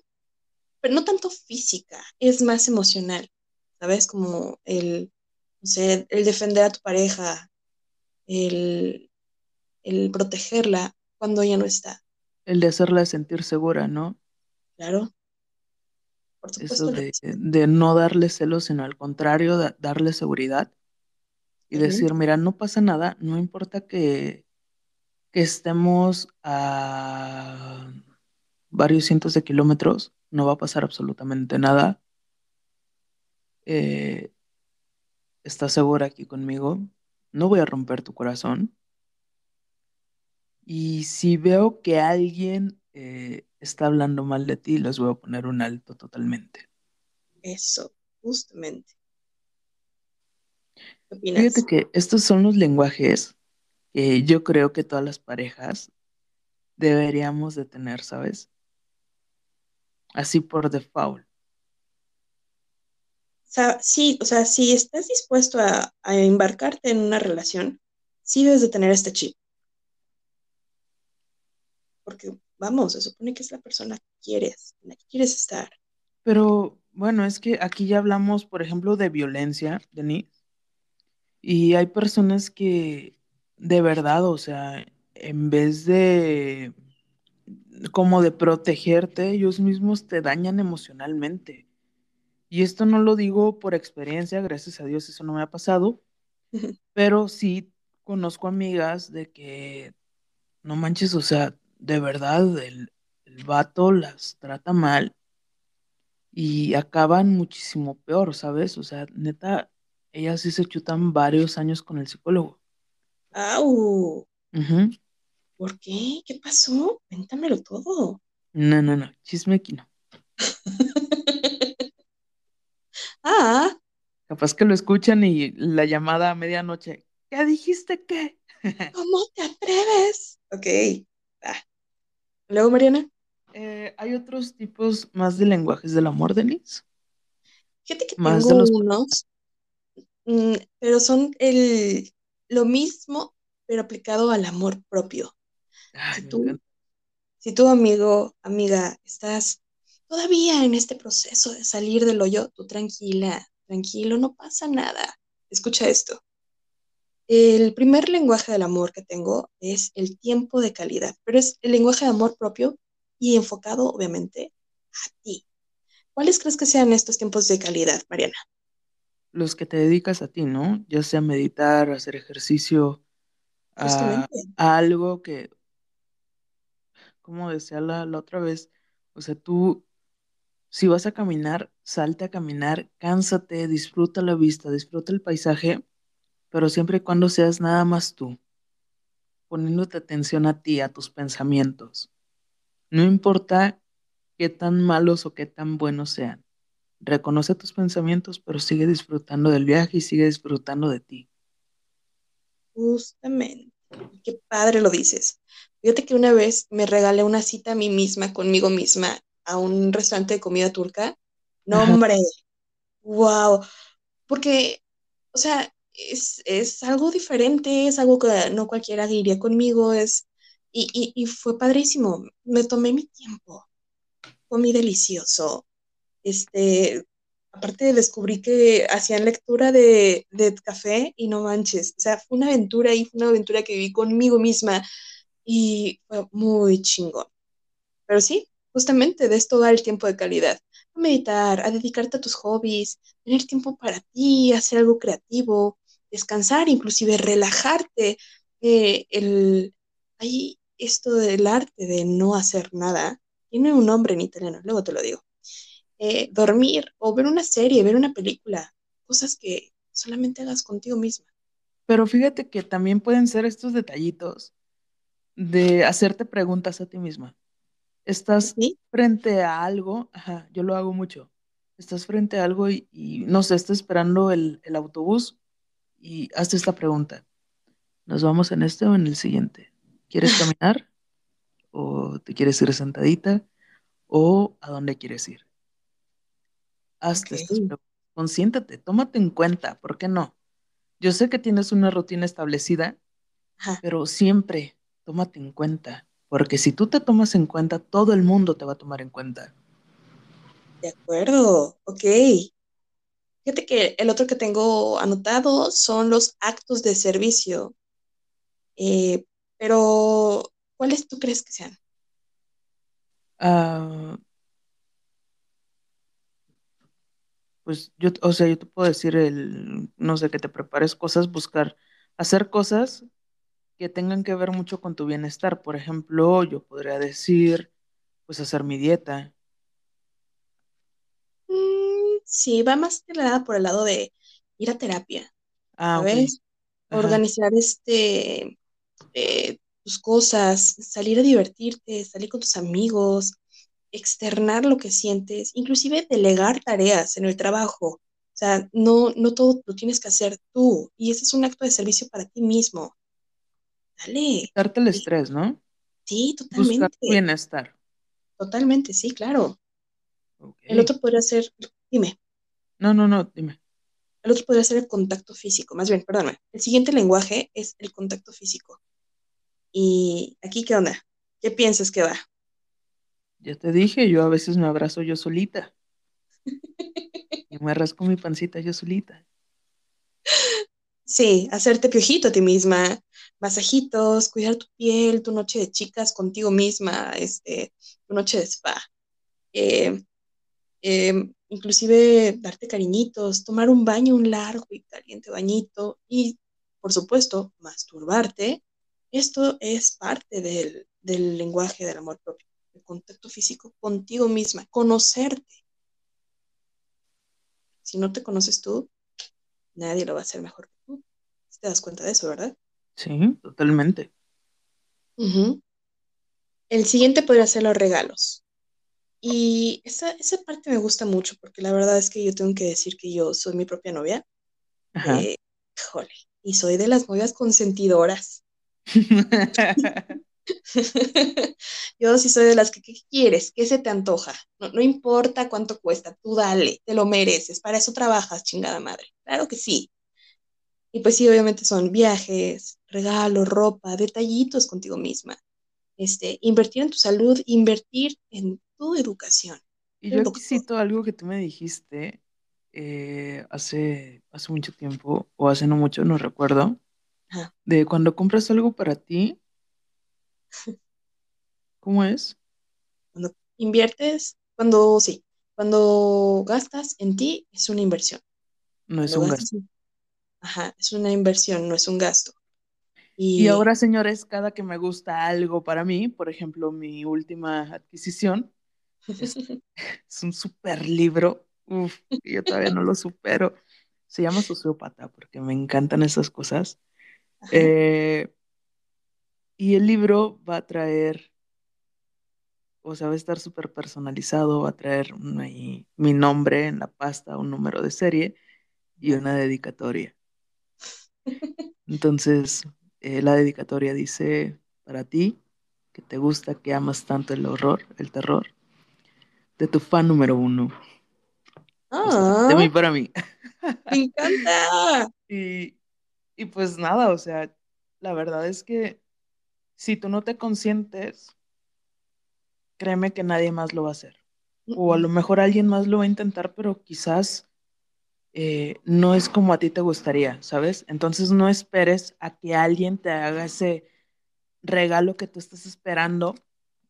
pero no tanto física, es más emocional, ¿sabes? Como el, no sé, el defender a tu pareja, el, el protegerla cuando ella no está. El de hacerla sentir segura, ¿no? Claro. Por supuesto. Eso de, no darle celos, sino al contrario, darle seguridad y decir, mira, no pasa nada, no importa que, que estemos a varios cientos de kilómetros, no va a pasar absolutamente nada. Eh, estás segura aquí conmigo, no voy a romper tu corazón. Y si veo que alguien eh, está hablando mal de ti, les voy a poner un alto totalmente. Eso, justamente. ¿Qué opinas? Fíjate que estos son los lenguajes yo creo que todas las parejas deberíamos de tener, ¿sabes? Así por default. Sea, sí, o sea, si estás dispuesto a, embarcarte en una relación, sí debes de tener este chip. Porque, vamos, se supone que es la persona que quieres, en la que quieres estar. Pero bueno, es que aquí ya hablamos, por ejemplo, de violencia, Denise, y hay personas que de verdad, o sea, en vez de como de protegerte, ellos mismos te dañan emocionalmente. Y esto no lo digo por experiencia, gracias a Dios eso no me ha pasado, pero sí conozco amigas de que, no manches, o sea, de verdad, el, el vato las trata mal y acaban muchísimo peor, ¿sabes? O sea, neta, ellas sí se chutan varios años con el psicólogo. ¡Au! ¿Por qué? ¿Qué pasó? Cuéntamelo todo. No, no, no, chisme aquí no. Ah, Capaz que lo escuchan y la llamada a medianoche, ¿qué dijiste qué? ¿cómo te atreves? Ok. Luego, Mariana, Eh, ¿hay otros tipos más de lenguajes del amor, Denise? fíjate que Más tengo de los... unos, mm, pero son el, lo mismo, pero aplicado al amor propio. Ay, Si tú, si tú, amigo, amiga, estás todavía en este proceso de salir del hoyo, tú tranquila, tranquilo, no pasa nada. Escucha esto. El primer lenguaje del amor que tengo es el tiempo de calidad, pero es el lenguaje de amor propio y enfocado, obviamente, a ti. ¿Cuáles crees que sean estos tiempos de calidad, Mariana? Los que te dedicas a ti, ¿no? Ya sea meditar, hacer ejercicio, a, Justamente. a algo que, como decía la, la otra vez, o sea, tú, si vas a caminar, salte a caminar, cánsate, disfruta la vista, disfruta el paisaje, pero siempre y cuando seas nada más tú, poniéndote atención a ti, a tus pensamientos. No importa qué tan malos o qué tan buenos sean. Reconoce tus pensamientos, pero sigue disfrutando del viaje y sigue disfrutando de ti. Justamente. Qué padre lo dices. Fíjate que una vez me regalé una cita a mí misma, conmigo misma, a un restaurante de comida turca. No, Ajá. hombre, wow. Porque, o sea, es, es algo diferente, es algo que no cualquiera iría conmigo, es, y, y, y fue padrísimo. Me tomé mi tiempo, comí delicioso. Este, aparte descubrí que hacían lectura de, de café y no manches, o sea, fue una aventura y fue una aventura que viví conmigo misma y fue muy chingón. Pero sí, justamente de esto va el tiempo de calidad. A meditar, a dedicarte a tus hobbies, tener tiempo para ti, hacer algo creativo, descansar, inclusive relajarte. Eh, el, hay esto del arte de no hacer nada. Tiene un nombre en italiano, luego te lo digo. Eh, dormir o ver una serie, ver una película, cosas que solamente hagas contigo misma. Pero fíjate que también pueden ser estos detallitos de hacerte preguntas a ti misma. Estás ¿Sí? frente a algo, ajá, yo lo hago mucho. Estás frente a algo y, y, no sé, estás esperando el, el autobús y hazte esta pregunta. ¿Nos vamos en este o en el siguiente? ¿Quieres caminar? ¿O te quieres ir sentadita? ¿O a dónde quieres ir? Hazte estas preguntas. Consiéntate, tómate en cuenta, ¿por qué no? Yo sé que tienes una rutina establecida, Ajá, pero siempre tómate en cuenta, porque si tú te tomas en cuenta, todo el mundo te va a tomar en cuenta. de acuerdo. Ok. Fíjate que el otro que tengo anotado son los actos de servicio. Eh, pero, ¿cuáles tú crees que sean? Ah, pues yo, o sea, yo te puedo decir el, no sé, que te prepares cosas, buscar, hacer cosas que tengan que ver mucho con tu bienestar. Por ejemplo, yo podría decir, pues hacer mi dieta. Mm, sí, va más que nada por el lado de ir a terapia, Ah. ¿sabes? Organizar este, eh, tus cosas, salir a divertirte, salir con tus amigos, externar lo que sientes, inclusive delegar tareas en el trabajo. O sea, no, no todo lo tienes que hacer tú. Y ese es un acto de servicio para ti mismo. Dale. El estrés, ¿no? sí, Buscar totalmente. bienestar. Totalmente, sí, claro. El otro podría ser, dime. No, no, no, dime. El otro podría ser el contacto físico. Más bien, perdóname. El siguiente lenguaje es el contacto físico. Y aquí, ¿qué onda? ¿Qué piensas que va? Ya te dije, yo a veces me abrazo yo solita. y me rasco mi pancita yo solita. Sí, hacerte piojito a ti misma, masajitos, cuidar tu piel, tu noche de chicas contigo misma, este, tu noche de spa. Eh, eh, inclusive darte cariñitos, tomar un baño, un largo y caliente bañito y, por supuesto, masturbarte. Esto es parte del, del lenguaje del amor propio, el contacto físico contigo misma, conocerte. Si no te conoces tú, nadie lo va a hacer mejor que te das cuenta de eso, ¿verdad? Sí, totalmente. El siguiente podría ser los regalos. Y esa, esa parte me gusta mucho porque la verdad es que yo tengo que decir que yo soy mi propia novia. Ajá. Eh, híjole, y soy de las novias consentidoras. Yo sí soy de las que, ¿qué quieres? ¿Qué se te antoja? No, no importa cuánto cuesta, tú dale, te lo mereces, para eso trabajas, chingada madre. Claro que sí. Y pues sí, obviamente son viajes, regalos, ropa, detallitos contigo misma. Este, invertir en tu salud, invertir en tu educación. y yo aquí cito algo que tú me dijiste eh, hace, hace mucho tiempo, o hace no mucho, no recuerdo, Ajá. de cuando compras algo para ti, ¿cómo es? Cuando inviertes, cuando sí, cuando gastas en ti es una inversión. No es Cuando un gasto. en- Ajá, es una inversión, no es un gasto. Y Y ahora, señores, cada que me gusta algo para mí, por ejemplo, mi última adquisición es, es un super libro, uf, que yo todavía no lo supero. Se llama Sociópata porque me encantan esas cosas. Eh, y el libro va a traer, o sea, va a estar súper personalizado, va a traer mi nombre en la pasta, un número de serie y una dedicatoria. Entonces, eh, la dedicatoria dice, para ti, que te gusta, que amas tanto el horror, el terror, de tu fan número uno, o sea, de Ah, mí para mí. me encanta. Y, y pues nada, o sea, la verdad es que si tú no te consientes, créeme que nadie más lo va a hacer. O a lo mejor alguien más lo va a intentar, pero quizás eh, no es como a ti te gustaría, ¿sabes? Entonces no esperes a que alguien te haga ese regalo que tú estás esperando,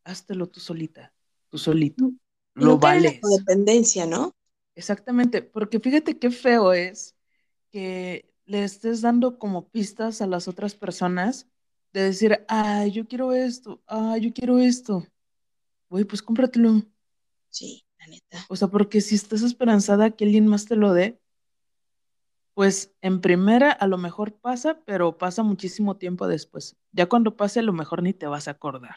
háztelo tú solita, tú solito. Y no Lo la codependencia, ¿no? Exactamente, porque fíjate qué feo es que le estés dando como pistas a las otras personas de decir, ay, yo quiero esto, ay, yo quiero esto. Güey, pues cómpratelo. Sí, la neta. O sea, porque si estás esperanzada que alguien más te lo dé, pues en primera a lo mejor pasa, pero pasa muchísimo tiempo después. Ya cuando pase a lo mejor ni te vas a acordar.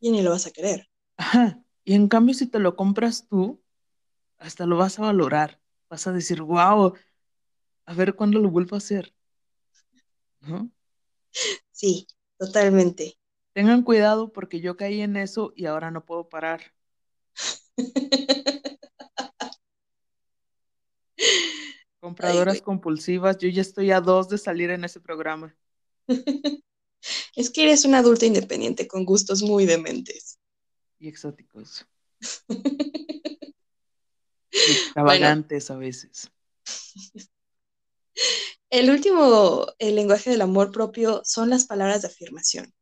Y ni lo vas a querer. Ajá. Y en cambio si te lo compras tú, hasta lo vas a valorar. Vas a decir, wow, a ver cuándo lo vuelvo a hacer. ¿No? Sí, totalmente. Tengan cuidado porque yo caí en eso y ahora no puedo parar. Compradoras compulsivas, yo ya estoy a dos de salir en ese programa. Es que eres una adulta independiente con gustos muy dementes. Y exóticos. Y extravagantes a veces. El último el lenguaje del amor propio son las palabras de afirmación.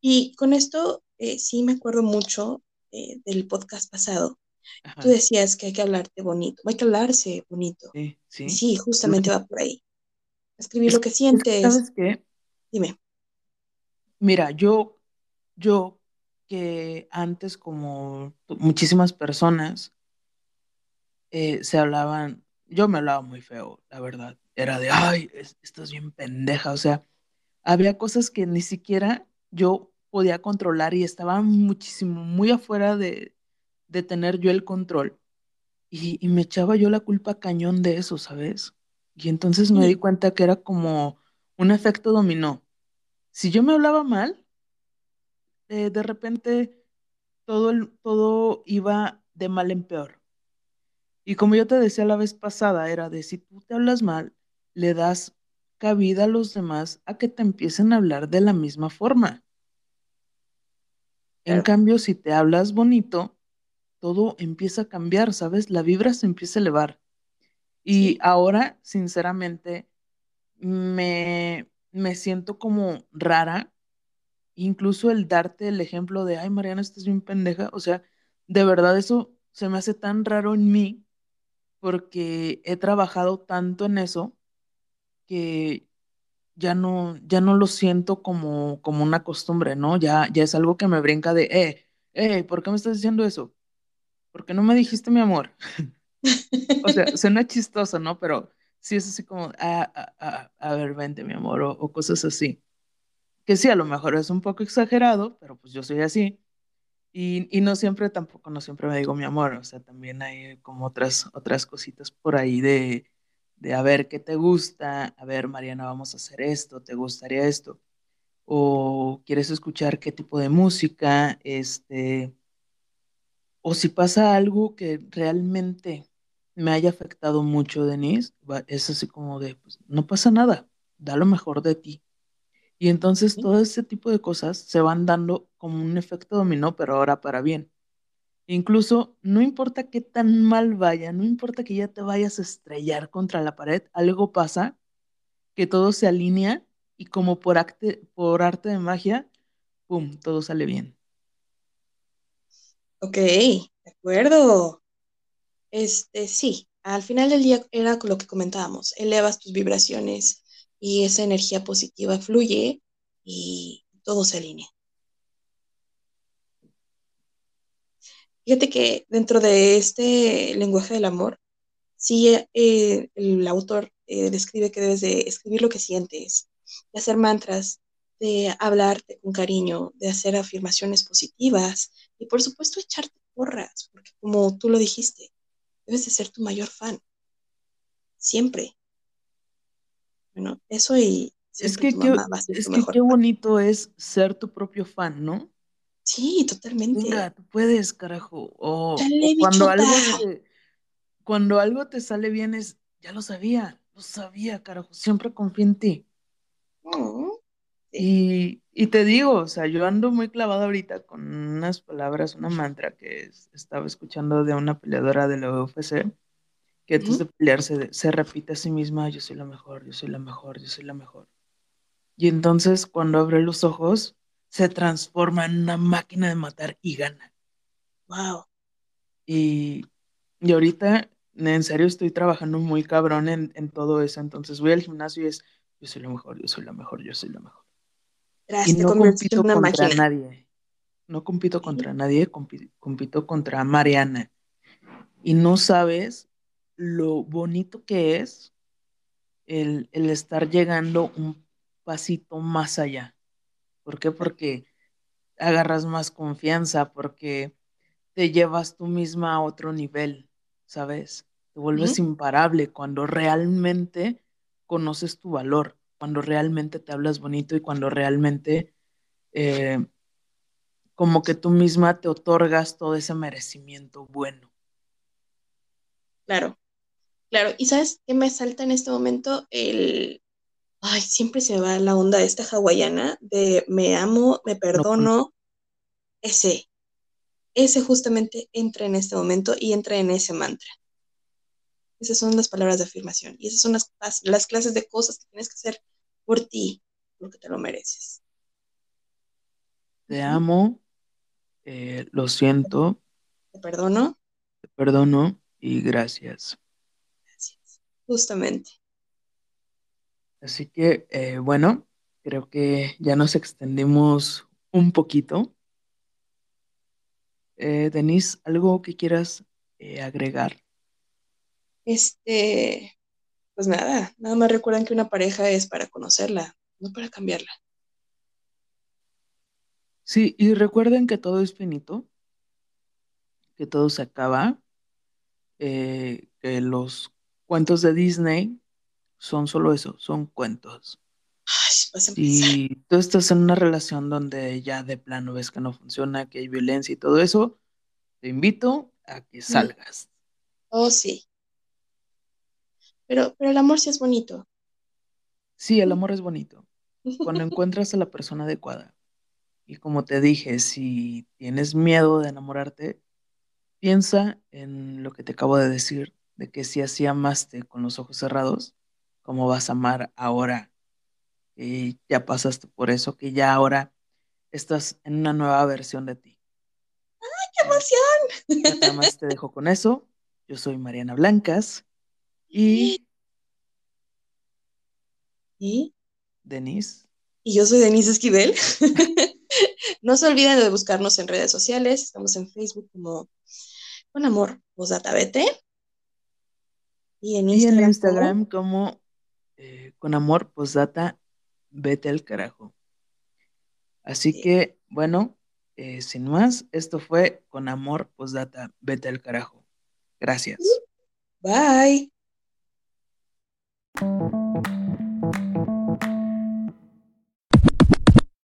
Y con esto eh, sí me acuerdo mucho eh, del podcast pasado. Ajá. Tú decías que hay que hablarte bonito, hay que hablarse bonito. Sí, sí. Sí, justamente va por ahí. Escribir Es- lo que es que, sientes. ¿Sabes qué? Dime. Mira, yo, yo que antes como muchísimas personas eh, se hablaban, yo me hablaba muy feo, la verdad. Era de, ay, es- estás bien pendeja. O sea, había cosas que ni siquiera yo podía controlar y estaba muchísimo, muy afuera de, de tener yo el control. Y, y me echaba yo la culpa cañón de eso, ¿sabes? Y entonces me di cuenta que era como un efecto dominó. Si yo me hablaba mal, eh, de repente todo, el- todo iba de mal en peor. Y como yo te decía la vez pasada, era de si tú te hablas mal, le das cabida a los demás a que te empiecen a hablar de la misma forma. En cambio, si te hablas bonito, todo empieza a cambiar, ¿sabes? La vibra se empieza a elevar. Y ahora, sinceramente, me, me siento como rara, incluso el darte el ejemplo de, ay, Mariana, estás bien pendeja, o sea, de verdad eso se me hace tan raro en mí porque he trabajado tanto en eso que ya no, ya no lo siento como, como una costumbre, ¿no? Ya, ya es algo que me brinca de, eh, eh, ¿por qué me estás diciendo eso? ¿Por qué no me dijiste mi amor? o sea, suena chistoso, ¿no? Pero sí es así como, ah, ah, ah, a ver, vente, mi amor, o, cosas así. Que sí, a lo mejor es un poco exagerado, pero pues yo soy así. Y, y, no siempre, tampoco, no siempre me digo mi amor, o sea, también hay como otras, otras cositas por ahí de, de a ver qué te gusta, a ver, Mariana, vamos a hacer esto, ¿te gustaría esto? O quieres escuchar qué tipo de música, este, o si pasa algo que realmente me haya afectado mucho, Denise, es así como de, pues, no pasa nada, da lo mejor de ti. Y entonces todo ese tipo de cosas se van dando como un efecto dominó, pero ahora para bien. Incluso no importa qué tan mal vaya, no importa que ya te vayas a estrellar contra la pared, algo pasa, que todo se alinea y como por, por arte de magia, ¡pum!, todo sale bien. Ok, de acuerdo. Este, sí, al final del día era lo que comentábamos, elevas tus vibraciones y esa energía positiva fluye y todo se alinea. Fíjate que dentro de este lenguaje del amor, sí eh, el autor eh, describe que debes de escribir lo que sientes, de hacer mantras, de hablarte con cariño, de hacer afirmaciones positivas y por supuesto echarte porras, porque como tú lo dijiste, debes de ser tu mayor fan. Siempre. Bueno, eso y... Es que, qué, es que qué bonito es ser tu propio fan, ¿no? Sí, totalmente. Venga, tú puedes, carajo. O, cuando, algo te, cuando algo te sale bien es, ya lo sabía, lo sabía, carajo, siempre confío en ti. Mm, y, te digo, o sea, yo ando muy clavado ahorita con unas palabras, una mantra que estaba escuchando de una peleadora de la UFC, que antes de pelearse se repite a sí misma, yo soy la mejor, yo soy la mejor, yo soy la mejor. Y entonces cuando abre los ojos, se transforma en una máquina de matar y gana. Wow. Y, y ahorita, en serio, estoy trabajando muy cabrón en, todo eso. Entonces voy al gimnasio y es, yo soy la mejor, yo soy la mejor, yo soy la mejor. Y no compito contra nadie. No compito contra nadie, compito contra Mariana. Y no sabes lo bonito que es el, el estar llegando un pasito más allá. ¿Por qué? Porque agarras más confianza, porque te llevas tú misma a otro nivel, ¿sabes? Te vuelves imparable cuando realmente conoces tu valor, cuando realmente te hablas bonito y cuando realmente eh, como que tú misma te otorgas todo ese merecimiento bueno. Claro, claro. ¿Y sabes qué me salta en este momento? El, ay, siempre se va la onda esta hawaiana de me amo, me perdono, ese, ese justamente entra en este momento y entra en ese mantra. Esas son las palabras de afirmación y esas son las, las clases de cosas que tienes que hacer por ti, porque te lo mereces. Te amo, eh, lo siento. Te perdono. Te perdono y gracias. Gracias, justamente. Así que, eh, bueno, creo que ya nos extendimos un poquito. Eh, Denise, ¿algo que quieras eh, agregar? Este, pues nada, nada más recuerdan que una pareja es para conocerla, no para cambiarla. Sí, y recuerden que todo es finito, que todo se acaba, que los cuentos de Disney son solo eso, son cuentos. si tú estás en una relación donde ya de plano ves que no funciona, que hay violencia y todo eso, te invito a que salgas. Oh, sí. Pero, pero el amor sí es bonito. Sí, el amor es bonito. Cuando encuentras a la persona adecuada. Y como te dije, si tienes miedo de enamorarte, piensa en lo que te acabo de decir, de que si así amaste con los ojos cerrados, ¿cómo vas a amar ahora? Que ya pasaste por eso, que ya ahora estás en una nueva versión de ti. ¡Ay, qué emoción! Nada más te dejo con eso. Yo soy Mariana Blancas y... ¿Y? Denise. Y yo soy Denise Esquivel. no se olviden de buscarnos en redes sociales. Estamos en Facebook como Con Amor Posdatabete. Y en Y Instagram, en Instagram como eh, Con Amor Posdata Vete al carajo. Así Sí. que, bueno, eh, sin más, esto fue Con Amor Posdata Vete al carajo. Gracias. Bye. うん。